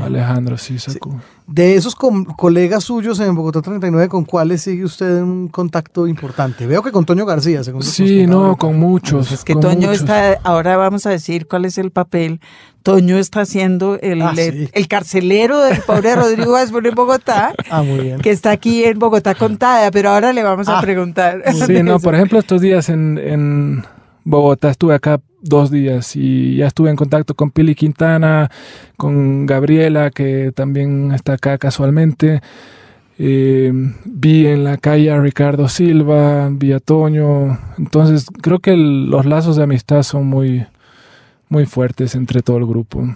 Alejandro, sí, sacó. De esos colegas suyos en Bogotá 39, ¿con cuáles sigue usted en un contacto importante? Veo que con Toño García, según Sí, no, con muchos. Es que Toño está, ahora vamos a decir cuál es el papel. Toño está haciendo el, ah, el, carcelero del pobre Rodrigo Asbun en Bogotá, [laughs] ah, muy bien. que está aquí en Bogotá contada, pero ahora le vamos a ah, preguntar. Sí, no, por ejemplo, estos días en, en Bogotá estuve acá dos días y ya estuve en contacto con Pili Quintana, con Gabriela, que también está acá casualmente. Eh, vi en la calle a Ricardo Silva, vi a Toño. Entonces creo que los lazos de amistad son muy, muy fuertes entre todo el grupo.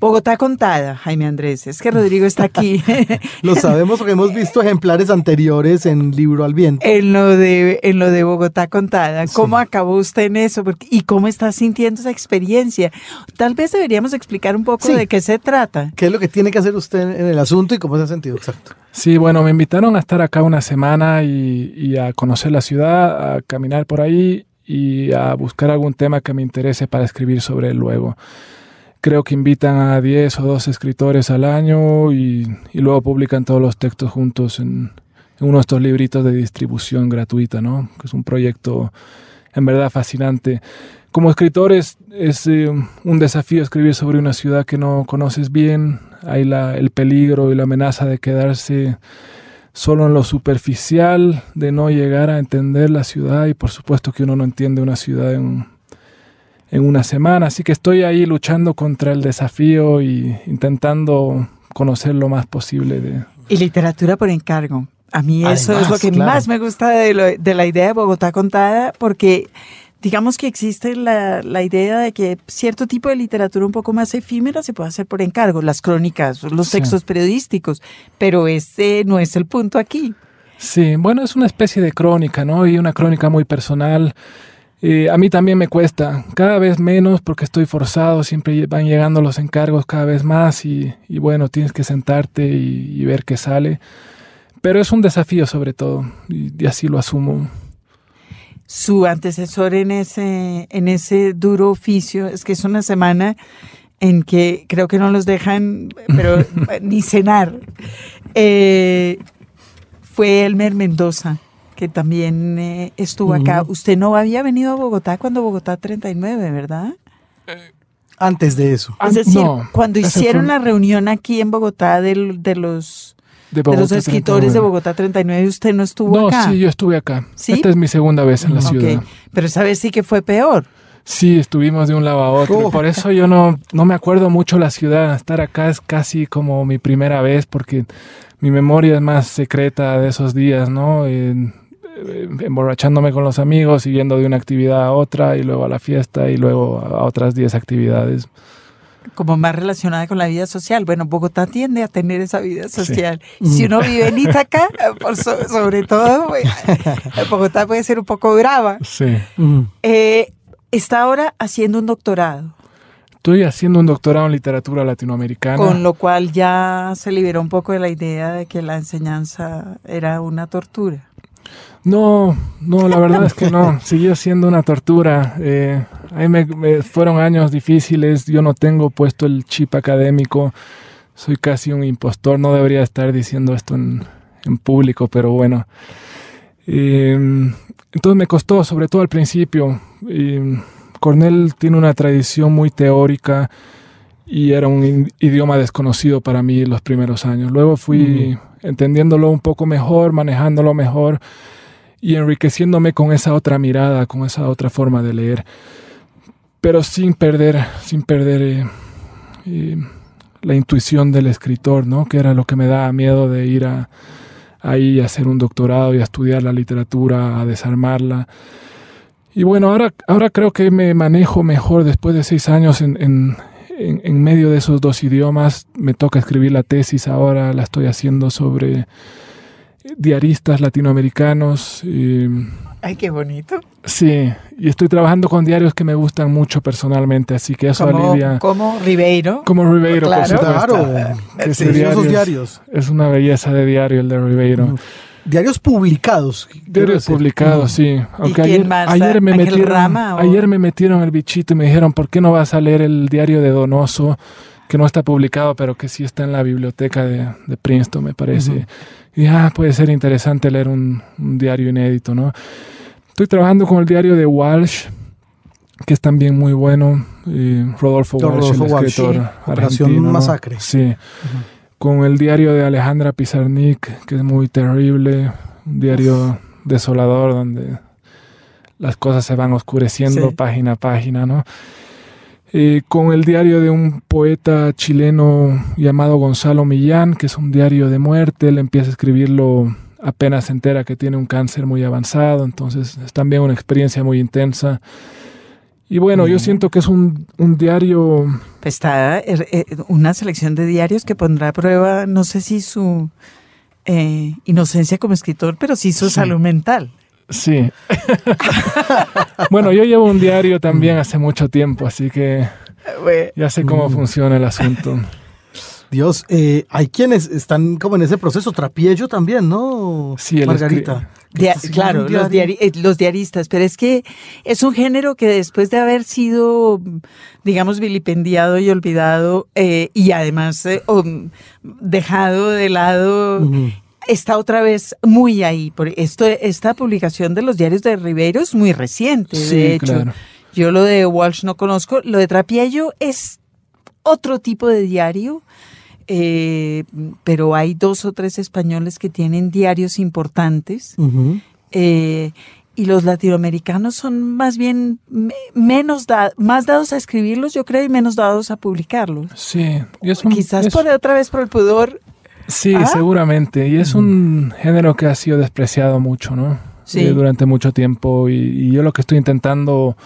Bogotá contada, Jaime Andrés. Es que Rodrigo está aquí. [laughs] lo sabemos porque hemos visto ejemplares anteriores en Libro al Viento. En lo de, en lo de Bogotá contada. ¿Cómo acabó usted en eso? ¿Y cómo está sintiendo esa experiencia? Tal vez deberíamos explicar un poco de qué se trata. ¿Qué es lo que tiene que hacer usted en el asunto y cómo se ha sentido? Exacto. Sí, bueno, me invitaron a estar acá una semana y, y a conocer la ciudad, a caminar por ahí y a buscar algún tema que me interese para escribir sobre él luego creo que invitan a 10 o 12 escritores al año y, luego publican todos los textos juntos en, uno de estos libritos de distribución gratuita, ¿no? Que es un proyecto en verdad fascinante. Como escritor es, eh, un desafío escribir sobre una ciudad que no conoces bien. Hay la, el peligro y la amenaza de quedarse solo en lo superficial, de no llegar a entender la ciudad y por supuesto que uno no entiende una ciudad en, en una semana. Así que estoy ahí luchando contra el desafío y intentando conocer lo más posible de... Y literatura por encargo. A mí eso es lo que más me gusta de, de, la idea de Bogotá contada, porque digamos que existe la, la, idea de que cierto tipo de literatura un poco más efímera se puede hacer por encargo, las crónicas, los textos periodísticos, pero ese no es el punto aquí. Sí, bueno, es una especie de crónica, ¿no? Y una crónica muy personal. Eh, a mí también me cuesta, cada vez menos porque estoy forzado, siempre van llegando los encargos cada vez más y, y bueno, tienes que sentarte y, y, ver qué sale. Pero es un desafío sobre todo y, y así lo asumo su antecesor en ese, en ese duro oficio. Es que es una semana en que creo que no los dejan, [laughs] pero ni cenar. Eh, fue Elmer Mendoza, que también eh, estuvo acá. Usted no había venido a Bogotá cuando Bogotá 39, ¿verdad? Antes de eso. Es decir, cuando hicieron la reunión aquí en Bogotá de, de los de, los escritores 39. de Bogotá 39, ¿usted no estuvo no, acá? No, sí, yo estuve acá. ¿Sí? Esta es mi segunda vez en la okay. ciudad. Pero esa vez sí que fue peor. Sí, estuvimos de un lado a otro. Oh. Por eso yo no, no me acuerdo mucho la ciudad. Estar acá es casi como mi primera vez porque mi memoria es más secreta de esos días, ¿no? Emborrachándome con los amigos y yendo de una actividad a otra y luego a la fiesta y luego a otras 10 actividades como más relacionada con la vida social. Bueno, Bogotá tiende a tener esa vida social. Sí. Si uno vive en Ítaca, [laughs] por so, sobre todo, [laughs] Bogotá puede ser un poco brava. Sí. Eh, está ahora haciendo un doctorado. Estoy haciendo un doctorado en literatura latinoamericana. Con lo cual ya se liberó un poco de la idea de que la enseñanza era una tortura. No, no, la verdad es que no. [laughs] Siguió siendo una tortura. Eh, ahí me, me, fueron años difíciles. Yo no tengo puesto el chip académico. Soy casi un impostor. No debería estar diciendo esto en, en público, pero bueno. Eh, entonces me costó, sobre todo al principio. Eh, Cornell tiene una tradición muy teórica y era un idioma desconocido para mí los primeros años. Luego fui mm. entendiéndolo un poco mejor, manejándolo mejor y enriqueciéndome con esa otra mirada, con esa otra forma de leer, pero sin perder, sin perder eh, eh, la intuición del escritor, ¿no? Que era lo que me daba miedo de ir a, ahí a hacer un doctorado y a estudiar la literatura, a desarmarla. Y bueno, ahora, ahora creo que me manejo mejor después de seis años en, en, en, en medio de esos dos idiomas. Me toca escribir la tesis ahora, la estoy haciendo sobre diaristas latinoamericanos. Y, Ay, qué bonito. Sí, y estoy trabajando con diarios que me gustan mucho personalmente, así que eso como, alivia. Como Ribeiro. Como Ribeiro, claro. por supuesto. Claro, Que sí, ese diario esos es- diarios. Es una belleza de diario el de Ribeiro. Mm. Diarios publicados. Diarios publicados, sí. Aunque quién ayer, más? ayer me ¿Ángel metieron, Rama o- ayer me metieron el bichito y me dijeron, ¿por qué no vas a leer el diario de Donoso? Que no está publicado, pero que sí está en la biblioteca de, de Princeton, me parece. Y ah, puede ser interesante leer un, un diario inédito, ¿no? Estoy trabajando con el diario de Walsh, que es también muy bueno. y Rodolfo, Rodolfo Walsh, el Walsh, escritor sí. Operación. Masacre. Sí. Con el diario de Alejandra Pizarnik, que es muy terrible, un diario desolador donde las cosas se van oscureciendo Sí. página a página, ¿no? Eh, con el diario de un poeta chileno llamado Gonzalo Millán, que es un diario de muerte, él empieza a escribirlo apenas se entera que tiene un cáncer muy avanzado, entonces es también una experiencia muy intensa. Y bueno, yo siento que es un, un diario Pues Está eh, eh, una selección de diarios que pondrá a prueba, no sé si su eh, inocencia como escritor, pero sí su Sí. salud mental. Sí. bueno, yo llevo un diario también hace mucho tiempo, así que ya sé cómo Mm. funciona el asunto. Dios, eh, hay quienes están como en ese proceso, Trapiello también, ¿no? Sí, Margarita. Dia- claro, los, diari- eh, los diaristas, pero es que es un género que después de haber sido, digamos, vilipendiado y olvidado eh, y además eh, um, dejado de lado, está otra vez muy ahí. Por esto, esta publicación de los diarios de Ribeiro es muy reciente, Sí, de hecho. claro. Yo lo de Walsh no conozco. Lo de Trapiello es otro tipo de diario, eh, pero hay dos o tres españoles que tienen diarios importantes. Eh, y los latinoamericanos son más bien me- menos da- más dados a escribirlos, yo creo, y menos dados a publicarlos. Sí, y es un- Quizás es- por otra vez por el pudor. Sí, ¿Ah? seguramente. Y es un género que ha sido despreciado mucho, ¿no? eh, durante mucho tiempo y, yo lo que estoy intentando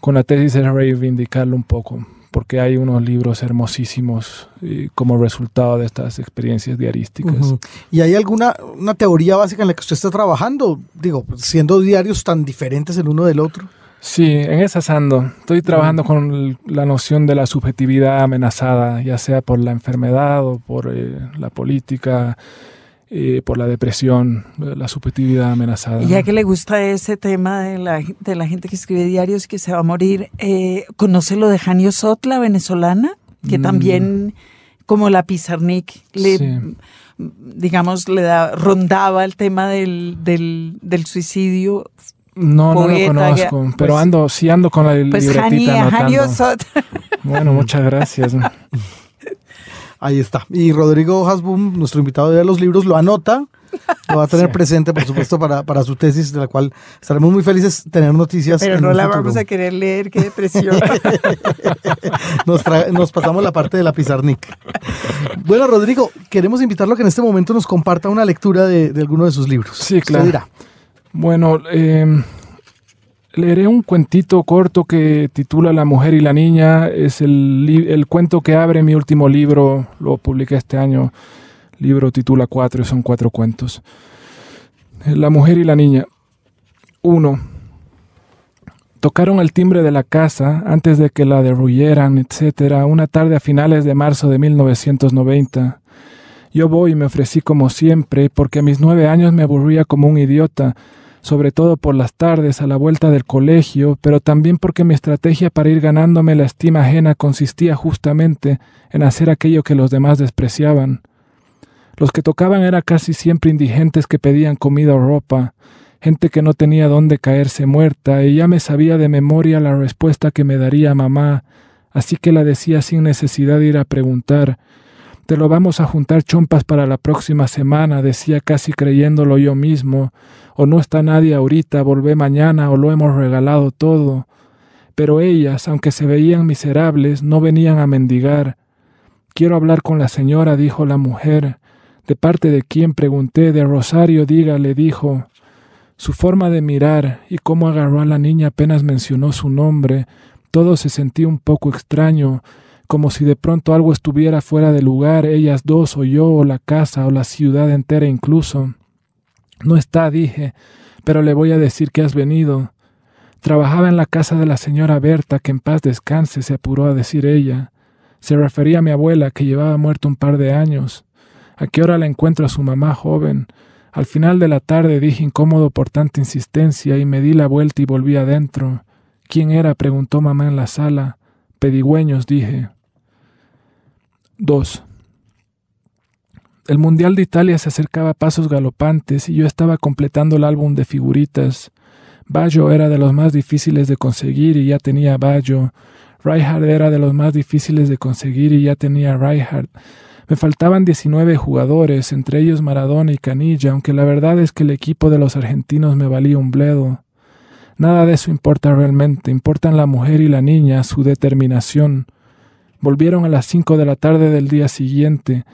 con la tesis es reivindicarlo un poco, porque hay unos libros hermosísimos eh, como resultado de estas experiencias diarísticas. ¿Y hay alguna una teoría básica en la que usted está trabajando? Digo, siendo diarios tan diferentes el uno del otro. Sí, en esas ando. Estoy trabajando con la noción de la subjetividad amenazada, ya sea por la enfermedad o por eh, la política, eh, por la depresión, la subjetividad amenazada. Ya que le gusta ese tema de la, de la gente que escribe diarios que se va a morir, eh, ¿conoce lo de Janio Sot, la venezolana? Que mm. también, como la Pizarnik, le, digamos, le da, rondaba el tema del, del, del suicidio no, no lo conozco, pero pues, ando, sí ando con la pues libretita Bueno, muchas gracias. [laughs] Ahí está. Y Rodrigo Hasbum, nuestro invitado de los libros, lo anota. Lo va a tener presente, por supuesto, para, para, su tesis, de la cual estaremos muy felices tener noticias. Pero no la vamos a querer leer, qué depresión. [laughs] nos, nos, pasamos la parte de la Pizarnik. Bueno, Rodrigo, queremos invitarlo a que en este momento nos comparta una lectura de, de alguno de sus libros. Sí, claro. dirá. Bueno, em, leeré un cuentito corto que titula La mujer y la niña. Es el, el, cuento que abre mi último libro, lo publiqué este año. Libro titula cuatro y son cuatro cuentos. La mujer y la niña. Uno. Tocaron el timbre de la casa antes de que la derruyeran, etc., una tarde a finales de marzo de 1990. Yo voy y me ofrecí como siempre, porque a mis nueve años me aburría como un idiota sobre todo por las tardes a la vuelta del colegio, pero también porque mi estrategia para ir ganándome la estima ajena consistía justamente en hacer aquello que los demás despreciaban. Los que tocaban eran casi siempre indigentes que pedían comida o ropa, gente que no tenía dónde caerse muerta, y ya me sabía de memoria la respuesta que me daría mamá, así que la decía sin necesidad de ir a preguntar. Te lo vamos a juntar chompas para la próxima semana, decía casi creyéndolo yo mismo, o no está nadie ahorita, volvé mañana, o lo hemos regalado todo. Pero ellas, aunque se veían miserables, no venían a mendigar. Quiero hablar con la señora, dijo la mujer. ¿De parte de quién? pregunté. De Rosario, diga, le dijo. Su forma de mirar y cómo agarró a la niña apenas mencionó su nombre, todo se sentía un poco extraño, como si de pronto algo estuviera fuera de lugar, ellas dos o yo o la casa o la ciudad entera incluso. No está, dije, pero le voy a decir que has venido. Trabajaba en la casa de la señora Berta, que en paz descanse, se apuró a decir ella. Se refería a mi abuela, que llevaba muerto un par de años. ¿A qué hora la encuentro a su mamá joven? Al final de la tarde dije incómodo por tanta insistencia y me di la vuelta y volví adentro. ¿Quién era? preguntó mamá en la sala. Pedigüeños, dije. 2. El Mundial de Italia se acercaba a pasos galopantes y yo estaba completando el álbum de figuritas. Baggio era de los más difíciles de conseguir y ya tenía Baggio. Rijkaard era de los más difíciles de conseguir y ya tenía Rijkaard. Me faltaban 19 jugadores, entre ellos Maradona y Canilla, aunque la verdad es que el equipo de los argentinos me valía un bledo. Nada de eso importa realmente, importan la mujer y la niña, su determinación. Volvieron a las cinco de la tarde del día siguiente.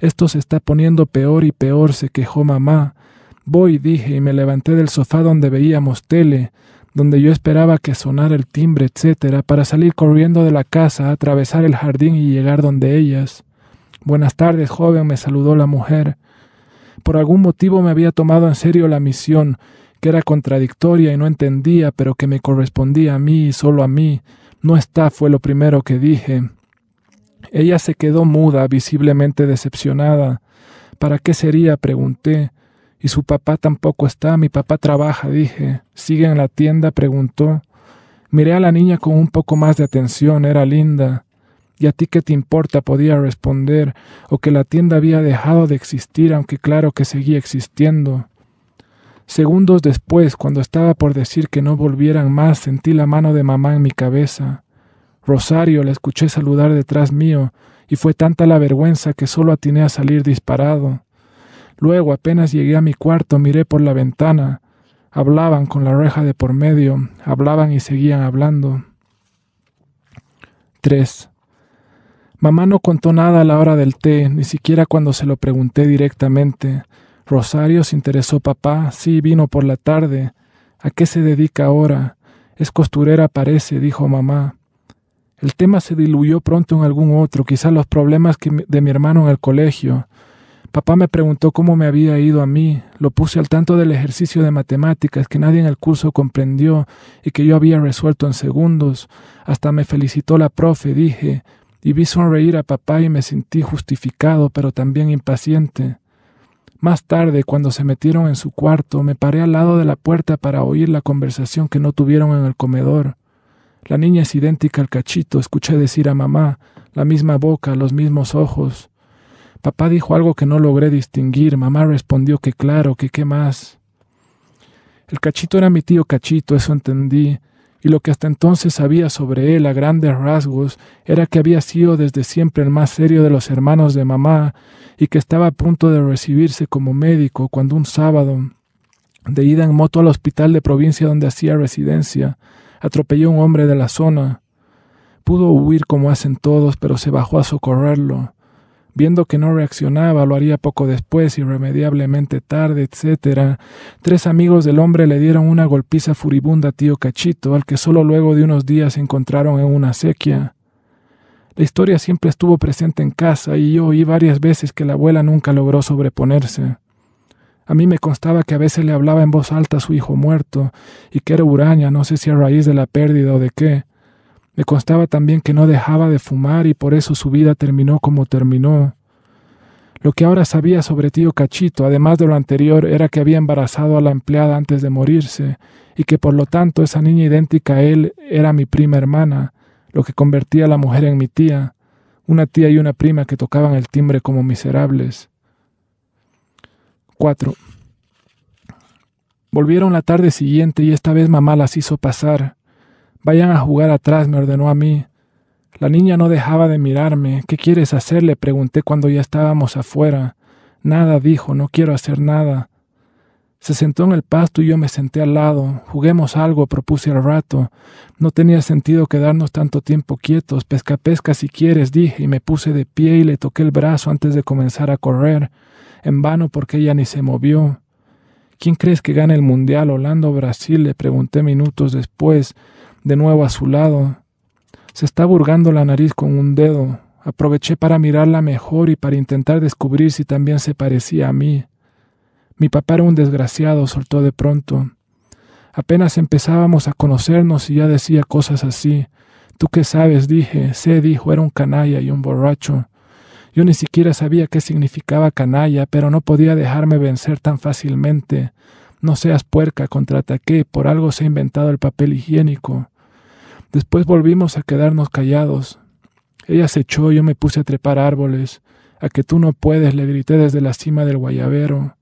Esto se está poniendo peor y peor, se quejó mamá. Voy, dije, y me levanté del sofá donde veíamos tele, donde yo esperaba que sonara el timbre, etcétera, para salir corriendo de la casa, atravesar el jardín y llegar donde ellas. Buenas tardes, joven, me saludó la mujer. Por algún motivo me había tomado en serio la misión, que era contradictoria y no entendía, pero que me correspondía a mí y solo a mí. No está, fue lo primero que dije. Ella se quedó muda, visiblemente decepcionada. ¿Para qué sería? pregunté. Y su papá tampoco está, mi papá trabaja, dije. ¿Sigue en la tienda? preguntó. Miré a la niña con un poco más de atención, era linda. ¿Y a ti qué te importa? podía responder, o que la tienda había dejado de existir, aunque claro que seguía existiendo. Segundos después, cuando estaba por decir que no volvieran más, sentí la mano de mamá en mi cabeza. Rosario la escuché saludar detrás mío, y fue tanta la vergüenza que solo atiné a salir disparado. Luego, apenas llegué a mi cuarto, miré por la ventana. Hablaban con la reja de por medio, hablaban y seguían hablando. 3. Mamá no contó nada a la hora del té, ni siquiera cuando se lo pregunté directamente. Rosario se interesó papá, sí, vino por la tarde. ¿A qué se dedica ahora? Es costurera, parece, dijo mamá. El tema se diluyó pronto en algún otro, quizá los problemas de mi hermano en el colegio. Papá me preguntó cómo me había ido a mí, lo puse al tanto del ejercicio de matemáticas que nadie en el curso comprendió y que yo había resuelto en segundos. Hasta me felicitó la profe, dije, y vi sonreír a papá y me sentí justificado, pero también impaciente. Más tarde, cuando se metieron en su cuarto, me paré al lado de la puerta para oír la conversación que no tuvieron en el comedor. La niña es idéntica al cachito, escuché decir a mamá, la misma boca, los mismos ojos. Papá dijo algo que no logré distinguir, mamá respondió que claro, que qué más. El cachito era mi tío cachito, eso entendí, y lo que hasta entonces sabía sobre él a grandes rasgos era que había sido desde siempre el más serio de los hermanos de mamá y que estaba a punto de recibirse como médico cuando un sábado, de ida en moto al hospital de provincia donde hacía residencia, atropelló a un hombre de la zona. Pudo huir como hacen todos, pero se bajó a socorrerlo. Viendo que no reaccionaba, lo haría poco después, irremediablemente tarde, etc., tres amigos del hombre le dieron una golpiza furibunda a tío Cachito, al que solo luego de unos días encontraron en una sequía. La historia siempre estuvo presente en casa y yo oí varias veces que la abuela nunca logró sobreponerse. A mí me constaba que a veces le hablaba en voz alta a su hijo muerto, y que era huraña, no sé si a raíz de la pérdida o de qué. Me constaba también que no dejaba de fumar y por eso su vida terminó como terminó. Lo que ahora sabía sobre tío Cachito, además de lo anterior, era que había embarazado a la empleada antes de morirse, y que por lo tanto esa niña idéntica a él era mi prima hermana, lo que convertía a la mujer en mi tía, una tía y una prima que tocaban el timbre como miserables. 4. Volvieron la tarde siguiente y esta vez mamá las hizo pasar. Vayan a jugar atrás, me ordenó a mí. La niña no dejaba de mirarme. ¿Qué quieres hacer? le pregunté cuando ya estábamos afuera. Nada, dijo, no quiero hacer nada. Se sentó en el pasto y yo me senté al lado. Juguemos algo, propuse al rato. No tenía sentido quedarnos tanto tiempo quietos. Pesca pesca si quieres, dije, y me puse de pie y le toqué el brazo antes de comenzar a correr en vano porque ella ni se movió. ¿Quién crees que gane el Mundial, Holanda o Brasil? le pregunté minutos después, de nuevo a su lado. Se está burgando la nariz con un dedo. Aproveché para mirarla mejor y para intentar descubrir si también se parecía a mí. Mi papá era un desgraciado, soltó de pronto. Apenas empezábamos a conocernos y ya decía cosas así. ¿Tú qué sabes? dije. Sé, dijo, era un canalla y un borracho. Yo ni siquiera sabía qué significaba canalla, pero no podía dejarme vencer tan fácilmente. No seas puerca, contraataqué, por algo se ha inventado el papel higiénico. Después volvimos a quedarnos callados. Ella se echó, yo me puse a trepar árboles. A que tú no puedes, le grité desde la cima del guayabero.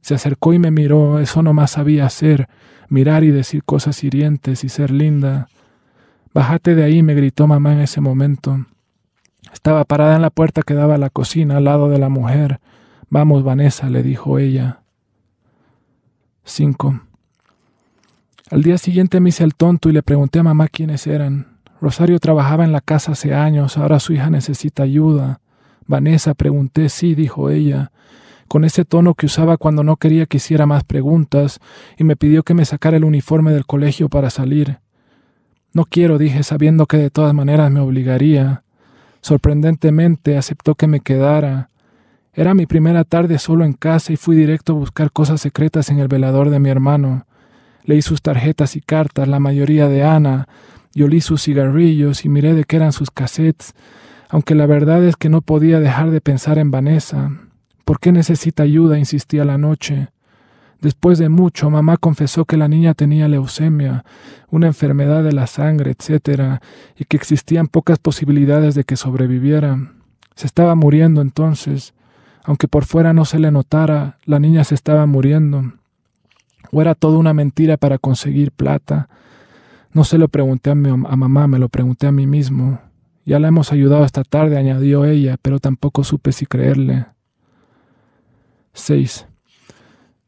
Se acercó y me miró, eso no más sabía hacer, mirar y decir cosas hirientes y ser linda. Bájate de ahí, me gritó mamá en ese momento. Estaba parada en la puerta que daba a la cocina al lado de la mujer. Vamos, Vanessa, le dijo ella. 5. Al día siguiente me hice el tonto y le pregunté a mamá quiénes eran. Rosario trabajaba en la casa hace años, ahora su hija necesita ayuda. Vanessa, pregunté, sí, dijo ella, con ese tono que usaba cuando no quería que hiciera más preguntas, y me pidió que me sacara el uniforme del colegio para salir. No quiero, dije, sabiendo que de todas maneras me obligaría. Sorprendentemente aceptó que me quedara. Era mi primera tarde solo en casa y fui directo a buscar cosas secretas en el velador de mi hermano. Leí sus tarjetas y cartas, la mayoría de Ana, y olí sus cigarrillos y miré de qué eran sus cassettes, aunque la verdad es que no podía dejar de pensar en Vanessa. ¿Por qué necesita ayuda? insistía la noche. Después de mucho, mamá confesó que la niña tenía leucemia, una enfermedad de la sangre, etc., y que existían pocas posibilidades de que sobreviviera. Se estaba muriendo entonces. Aunque por fuera no se le notara, la niña se estaba muriendo. ¿O era todo una mentira para conseguir plata? No se lo pregunté a, a mamá, me lo pregunté a mí mismo. Ya la hemos ayudado esta tarde, añadió ella, pero tampoco supe si creerle. 6.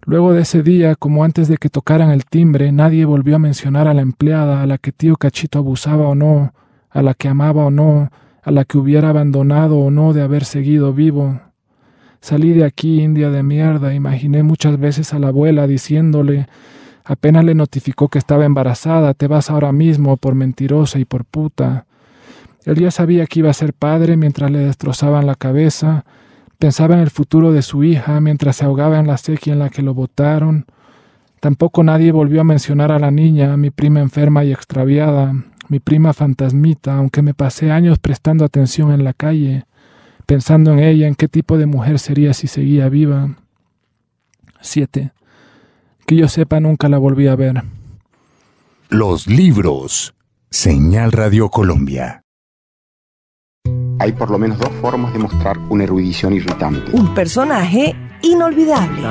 Luego de ese día, como antes de que tocaran el timbre, nadie volvió a mencionar a la empleada, a la que tío Cachito abusaba o no, a la que amaba o no, a la que hubiera abandonado o no de haber seguido vivo. Salí de aquí, India de mierda. Imaginé muchas veces a la abuela diciéndole, apenas le notificó que estaba embarazada, te vas ahora mismo por mentirosa y por puta. Él ya sabía que iba a ser padre mientras le destrozaban la cabeza, pensaba en el futuro de su hija mientras se ahogaba en la sequía en la que lo botaron. Tampoco nadie volvió a mencionar a la niña, mi prima enferma y extraviada, mi prima fantasmita, aunque me pasé años prestando atención en la calle, pensando en ella, en qué tipo de mujer sería si seguía viva. 7. Que yo sepa, nunca la volví a ver. Los libros. Señal Radio Colombia. Hay por lo menos dos formas de mostrar una erudición irritante. Un personaje inolvidable.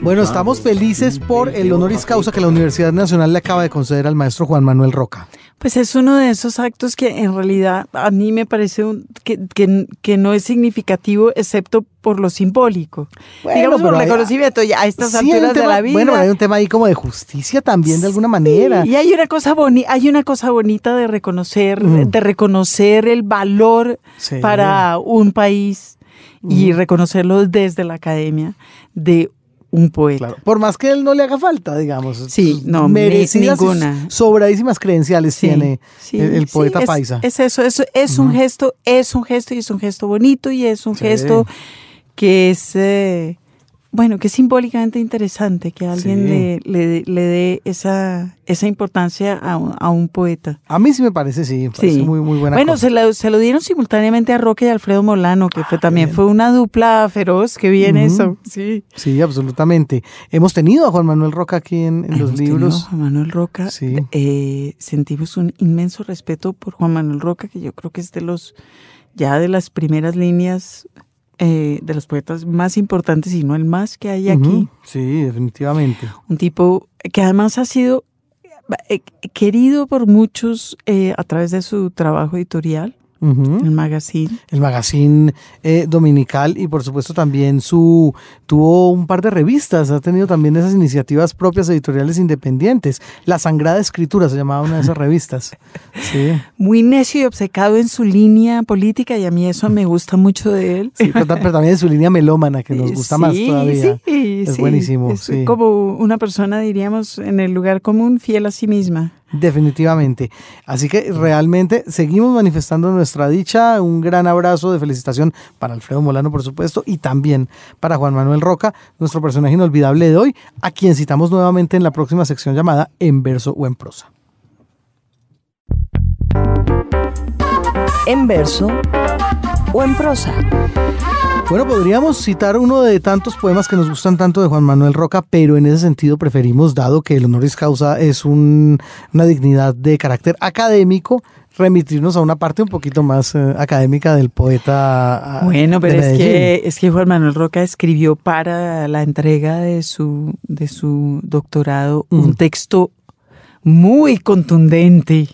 Bueno, estamos felices por el honoris causa que la Universidad Nacional le acaba de conceder al maestro Juan Manuel Roca. Pues es uno de esos actos que en realidad a mí me parece un- que, que- que no es significativo excepto por lo simbólico. Bueno, Digamos por el reconocimiento ya a estas Sí, alturas de la vida. Bueno, hay un tema ahí como de justicia también de alguna manera. Y hay una cosa boni hay una cosa bonita de reconocer, Mm. de reconocer el valor Sí. para un país y reconocerlo desde la academia de un poeta. Claro, por más que él no le haga falta, digamos. Sí, no, merecidas ninguna. sobradísimas credenciales Sí, tiene sí, el, el sí, poeta es, paisa. Es eso, es, es un gesto, es un gesto y es un gesto bonito y es un Sí. gesto que es, eh, bueno, que es simbólicamente interesante que alguien Sí. le, le, le dé esa, esa importancia a, un- a un poeta. A mí sí me parece, sí, me parece Sí. muy, muy buena Bueno, cosa. se lo, se lo dieron simultáneamente a Roque y Alfredo Molano, que fue, también fue una dupla feroz, que bien eso. Sí. Sí, absolutamente. Hemos tenido a Juan Manuel Roca aquí en, en los Hemos tenido a libros. Juan Manuel Roca. Sí. Eh, sentimos un inmenso respeto por Juan Manuel Roca, que yo creo que es de los, ya de las primeras líneas eh, de los poetas más importantes, y no el más que hay aquí. Sí, definitivamente. Un tipo que además ha sido eh, querido por muchos eh, a través de su trabajo editorial, El magazine. El magazine eh, dominical y por supuesto también su tuvo un par de revistas, ha tenido también esas iniciativas propias editoriales independientes. La Sangrada Escritura se llamaba una de esas revistas. [laughs] Sí, Muy necio y obcecado en su línea política, y a mí eso me gusta mucho de él. sí, pero, ta- pero también de su línea melómana que nos gusta más todavía. sí, Es buenísimo, Es como una persona, diríamos, en el lugar común, fiel a sí misma. Definitivamente. Así que realmente seguimos manifestando nuestra dicha. Un gran abrazo de felicitación para Alfredo Molano, por supuesto, y también para Juan Manuel Roca, nuestro personaje inolvidable de hoy, a quien citamos nuevamente en la próxima sección llamada En verso o en prosa. En verso o en prosa. Bueno, podríamos citar uno de tantos poemas que nos gustan tanto de Juan Manuel Roca, pero en ese sentido preferimos, dado que el honoris causa es un- una dignidad de carácter académico, remitirnos a una parte un poquito más eh, académica del poeta. ah, Bueno, pero es que, es que Juan Manuel Roca escribió para la entrega de su, de su doctorado Mm. un texto muy contundente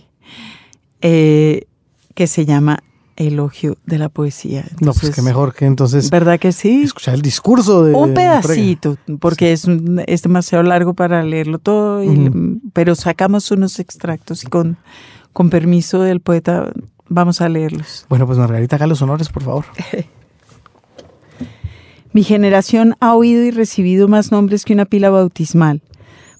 eh, que se llama Elogio de la Poesía. No, pues qué mejor que entonces ¿Verdad que sí? escuchar el discurso de Un pedacito, porque es, es demasiado largo para leerlo todo, y- pero sacamos unos extractos y con, con permiso del poeta vamos a leerlos. Bueno, pues Margarita, haga los honores, por favor. [laughs] Mi generación ha oído y recibido más nombres que una pila bautismal.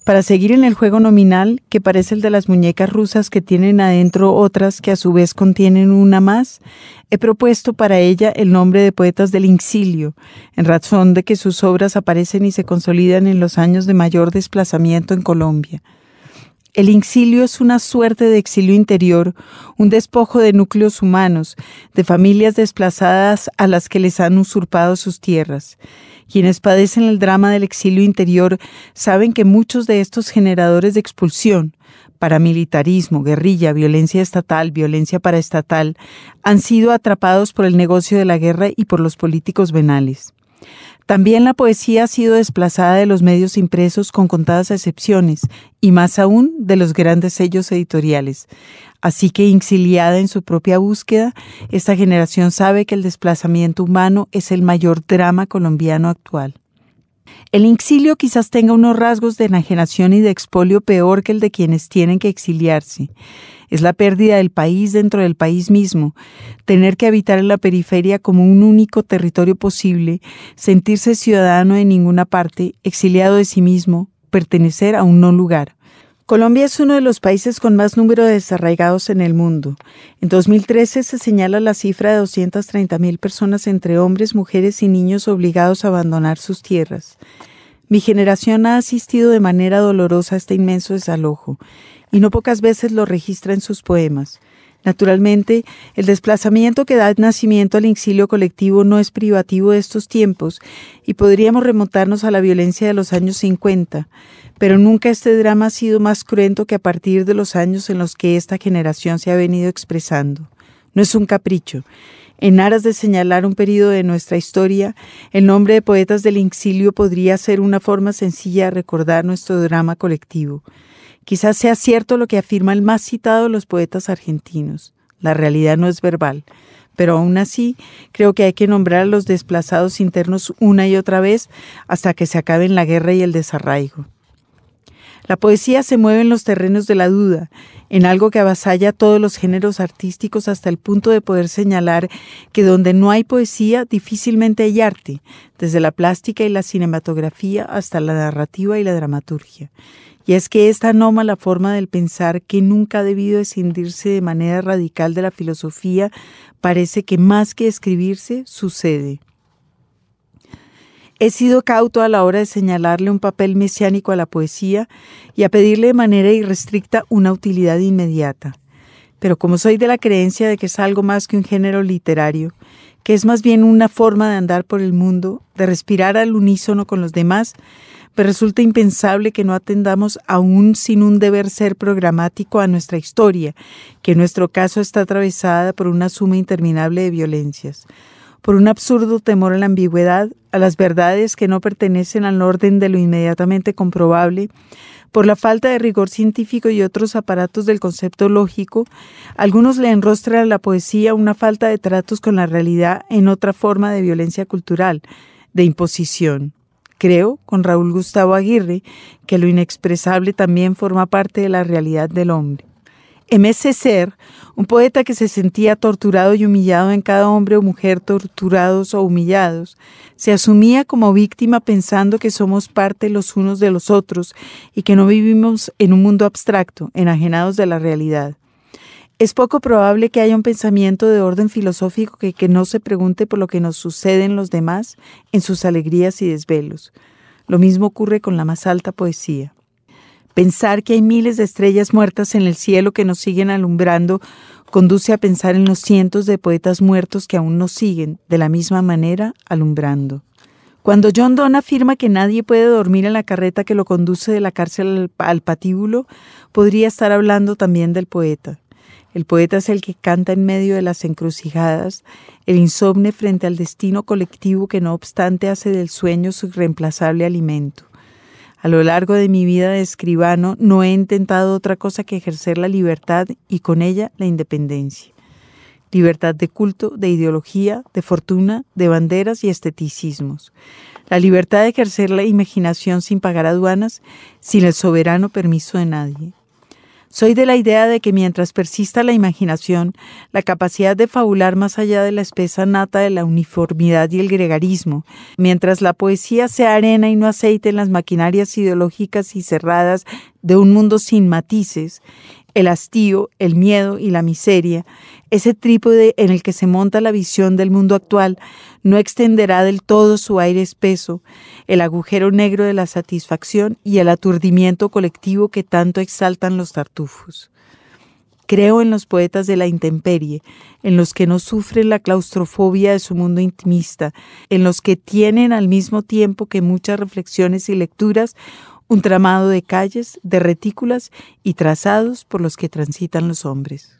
Para seguir en el juego nominal, que parece el de las muñecas rusas que tienen adentro otras que a su vez contienen una más, he propuesto para ella el nombre de poetas del Inxilio, en razón de que sus obras aparecen y se consolidan en los años de mayor desplazamiento en Colombia. El exilio es una suerte de exilio interior, un despojo de núcleos humanos, de familias desplazadas a las que les han usurpado sus tierras. Quienes padecen el drama del exilio interior saben que muchos de estos generadores de expulsión, paramilitarismo, guerrilla, violencia estatal, violencia paraestatal, han sido atrapados por el negocio de la guerra y por los políticos venales. También la poesía ha sido desplazada de los medios impresos con contadas excepciones, y más aún de los grandes sellos editoriales. Así que, exiliada en su propia búsqueda, esta generación sabe que el desplazamiento humano es el mayor drama colombiano actual. El exilio quizás tenga unos rasgos de enajenación y de expolio peor que el de quienes tienen que exiliarse. Es la pérdida del país dentro del país mismo, tener que habitar en la periferia como un único territorio posible, sentirse ciudadano en ninguna parte, exiliado de sí mismo, pertenecer a un no lugar. Colombia es uno de los países con más número de desarraigados en el mundo. En 2013 se señala la cifra de 230 mil personas entre hombres, mujeres y niños obligados a abandonar sus tierras. Mi generación ha asistido de manera dolorosa a este inmenso desalojo, y no pocas veces lo registra en sus poemas. Naturalmente, el desplazamiento que da nacimiento al exilio colectivo no es privativo de estos tiempos, y podríamos remontarnos a la violencia de los años 50 pero nunca este drama ha sido más cruento que a partir de los años en los que esta generación se ha venido expresando. No es un capricho. En aras de señalar un periodo de nuestra historia, el nombre de poetas del exilio podría ser una forma sencilla de recordar nuestro drama colectivo. Quizás sea cierto lo que afirma el más citado de los poetas argentinos. La realidad no es verbal, pero aún así creo que hay que nombrar a los desplazados internos una y otra vez hasta que se acaben la guerra y el desarraigo. La poesía se mueve en los terrenos de la duda, en algo que avasalla todos los géneros artísticos hasta el punto de poder señalar que donde no hay poesía difícilmente hay arte, desde la plástica y la cinematografía hasta la narrativa y la dramaturgia. Y es que esta anómala forma del pensar que nunca ha debido escindirse de manera radical de la filosofía parece que más que escribirse sucede. He sido cauto a la hora de señalarle un papel mesiánico a la poesía y a pedirle de manera irrestricta una utilidad inmediata. Pero como soy de la creencia de que es algo más que un género literario, que es más bien una forma de andar por el mundo, de respirar al unísono con los demás, me resulta impensable que no atendamos aún sin un deber ser programático a nuestra historia, que en nuestro caso está atravesada por una suma interminable de violencias por un absurdo temor a la ambigüedad, a las verdades que no pertenecen al orden de lo inmediatamente comprobable, por la falta de rigor científico y otros aparatos del concepto lógico, algunos le enrostran a la poesía una falta de tratos con la realidad en otra forma de violencia cultural, de imposición. Creo, con Raúl Gustavo Aguirre, que lo inexpresable también forma parte de la realidad del hombre. M.S. Ser, un poeta que se sentía torturado y humillado en cada hombre o mujer torturados o humillados, se asumía como víctima pensando que somos parte los unos de los otros y que no vivimos en un mundo abstracto, enajenados de la realidad. Es poco probable que haya un pensamiento de orden filosófico que, que no se pregunte por lo que nos sucede en los demás, en sus alegrías y desvelos. Lo mismo ocurre con la más alta poesía. Pensar que hay miles de estrellas muertas en el cielo que nos siguen alumbrando conduce a pensar en los cientos de poetas muertos que aún nos siguen, de la misma manera, alumbrando. Cuando John Donne afirma que nadie puede dormir en la carreta que lo conduce de la cárcel al, patíbulo, podría estar hablando también del poeta. El poeta es el que canta en medio de las encrucijadas, el insomne frente al destino colectivo que no obstante hace del sueño su irreemplazable alimento. A lo largo de mi vida de escribano no he intentado otra cosa que ejercer la libertad y con ella la independencia. Libertad de culto, de ideología, de fortuna, de banderas y esteticismos. La libertad de ejercer la imaginación sin pagar aduanas, sin el soberano permiso de nadie. Soy de la idea de que mientras persista la imaginación, la capacidad de fabular más allá de la espesa nata de la uniformidad y el gregarismo, mientras la poesía sea arena y no aceite en las maquinarias ideológicas y cerradas de un mundo sin matices, el hastío, el miedo y la miseria, ese trípode en el que se monta la visión del mundo actual, no extenderá del todo su aire espeso, el agujero negro de la satisfacción y el aturdimiento colectivo que tanto exaltan los tartufos. Creo en los poetas de la intemperie, en los que no sufren la claustrofobia de su mundo intimista, en los que tienen al mismo tiempo que muchas reflexiones y lecturas un tramado de calles, de retículas y trazados por los que transitan los hombres.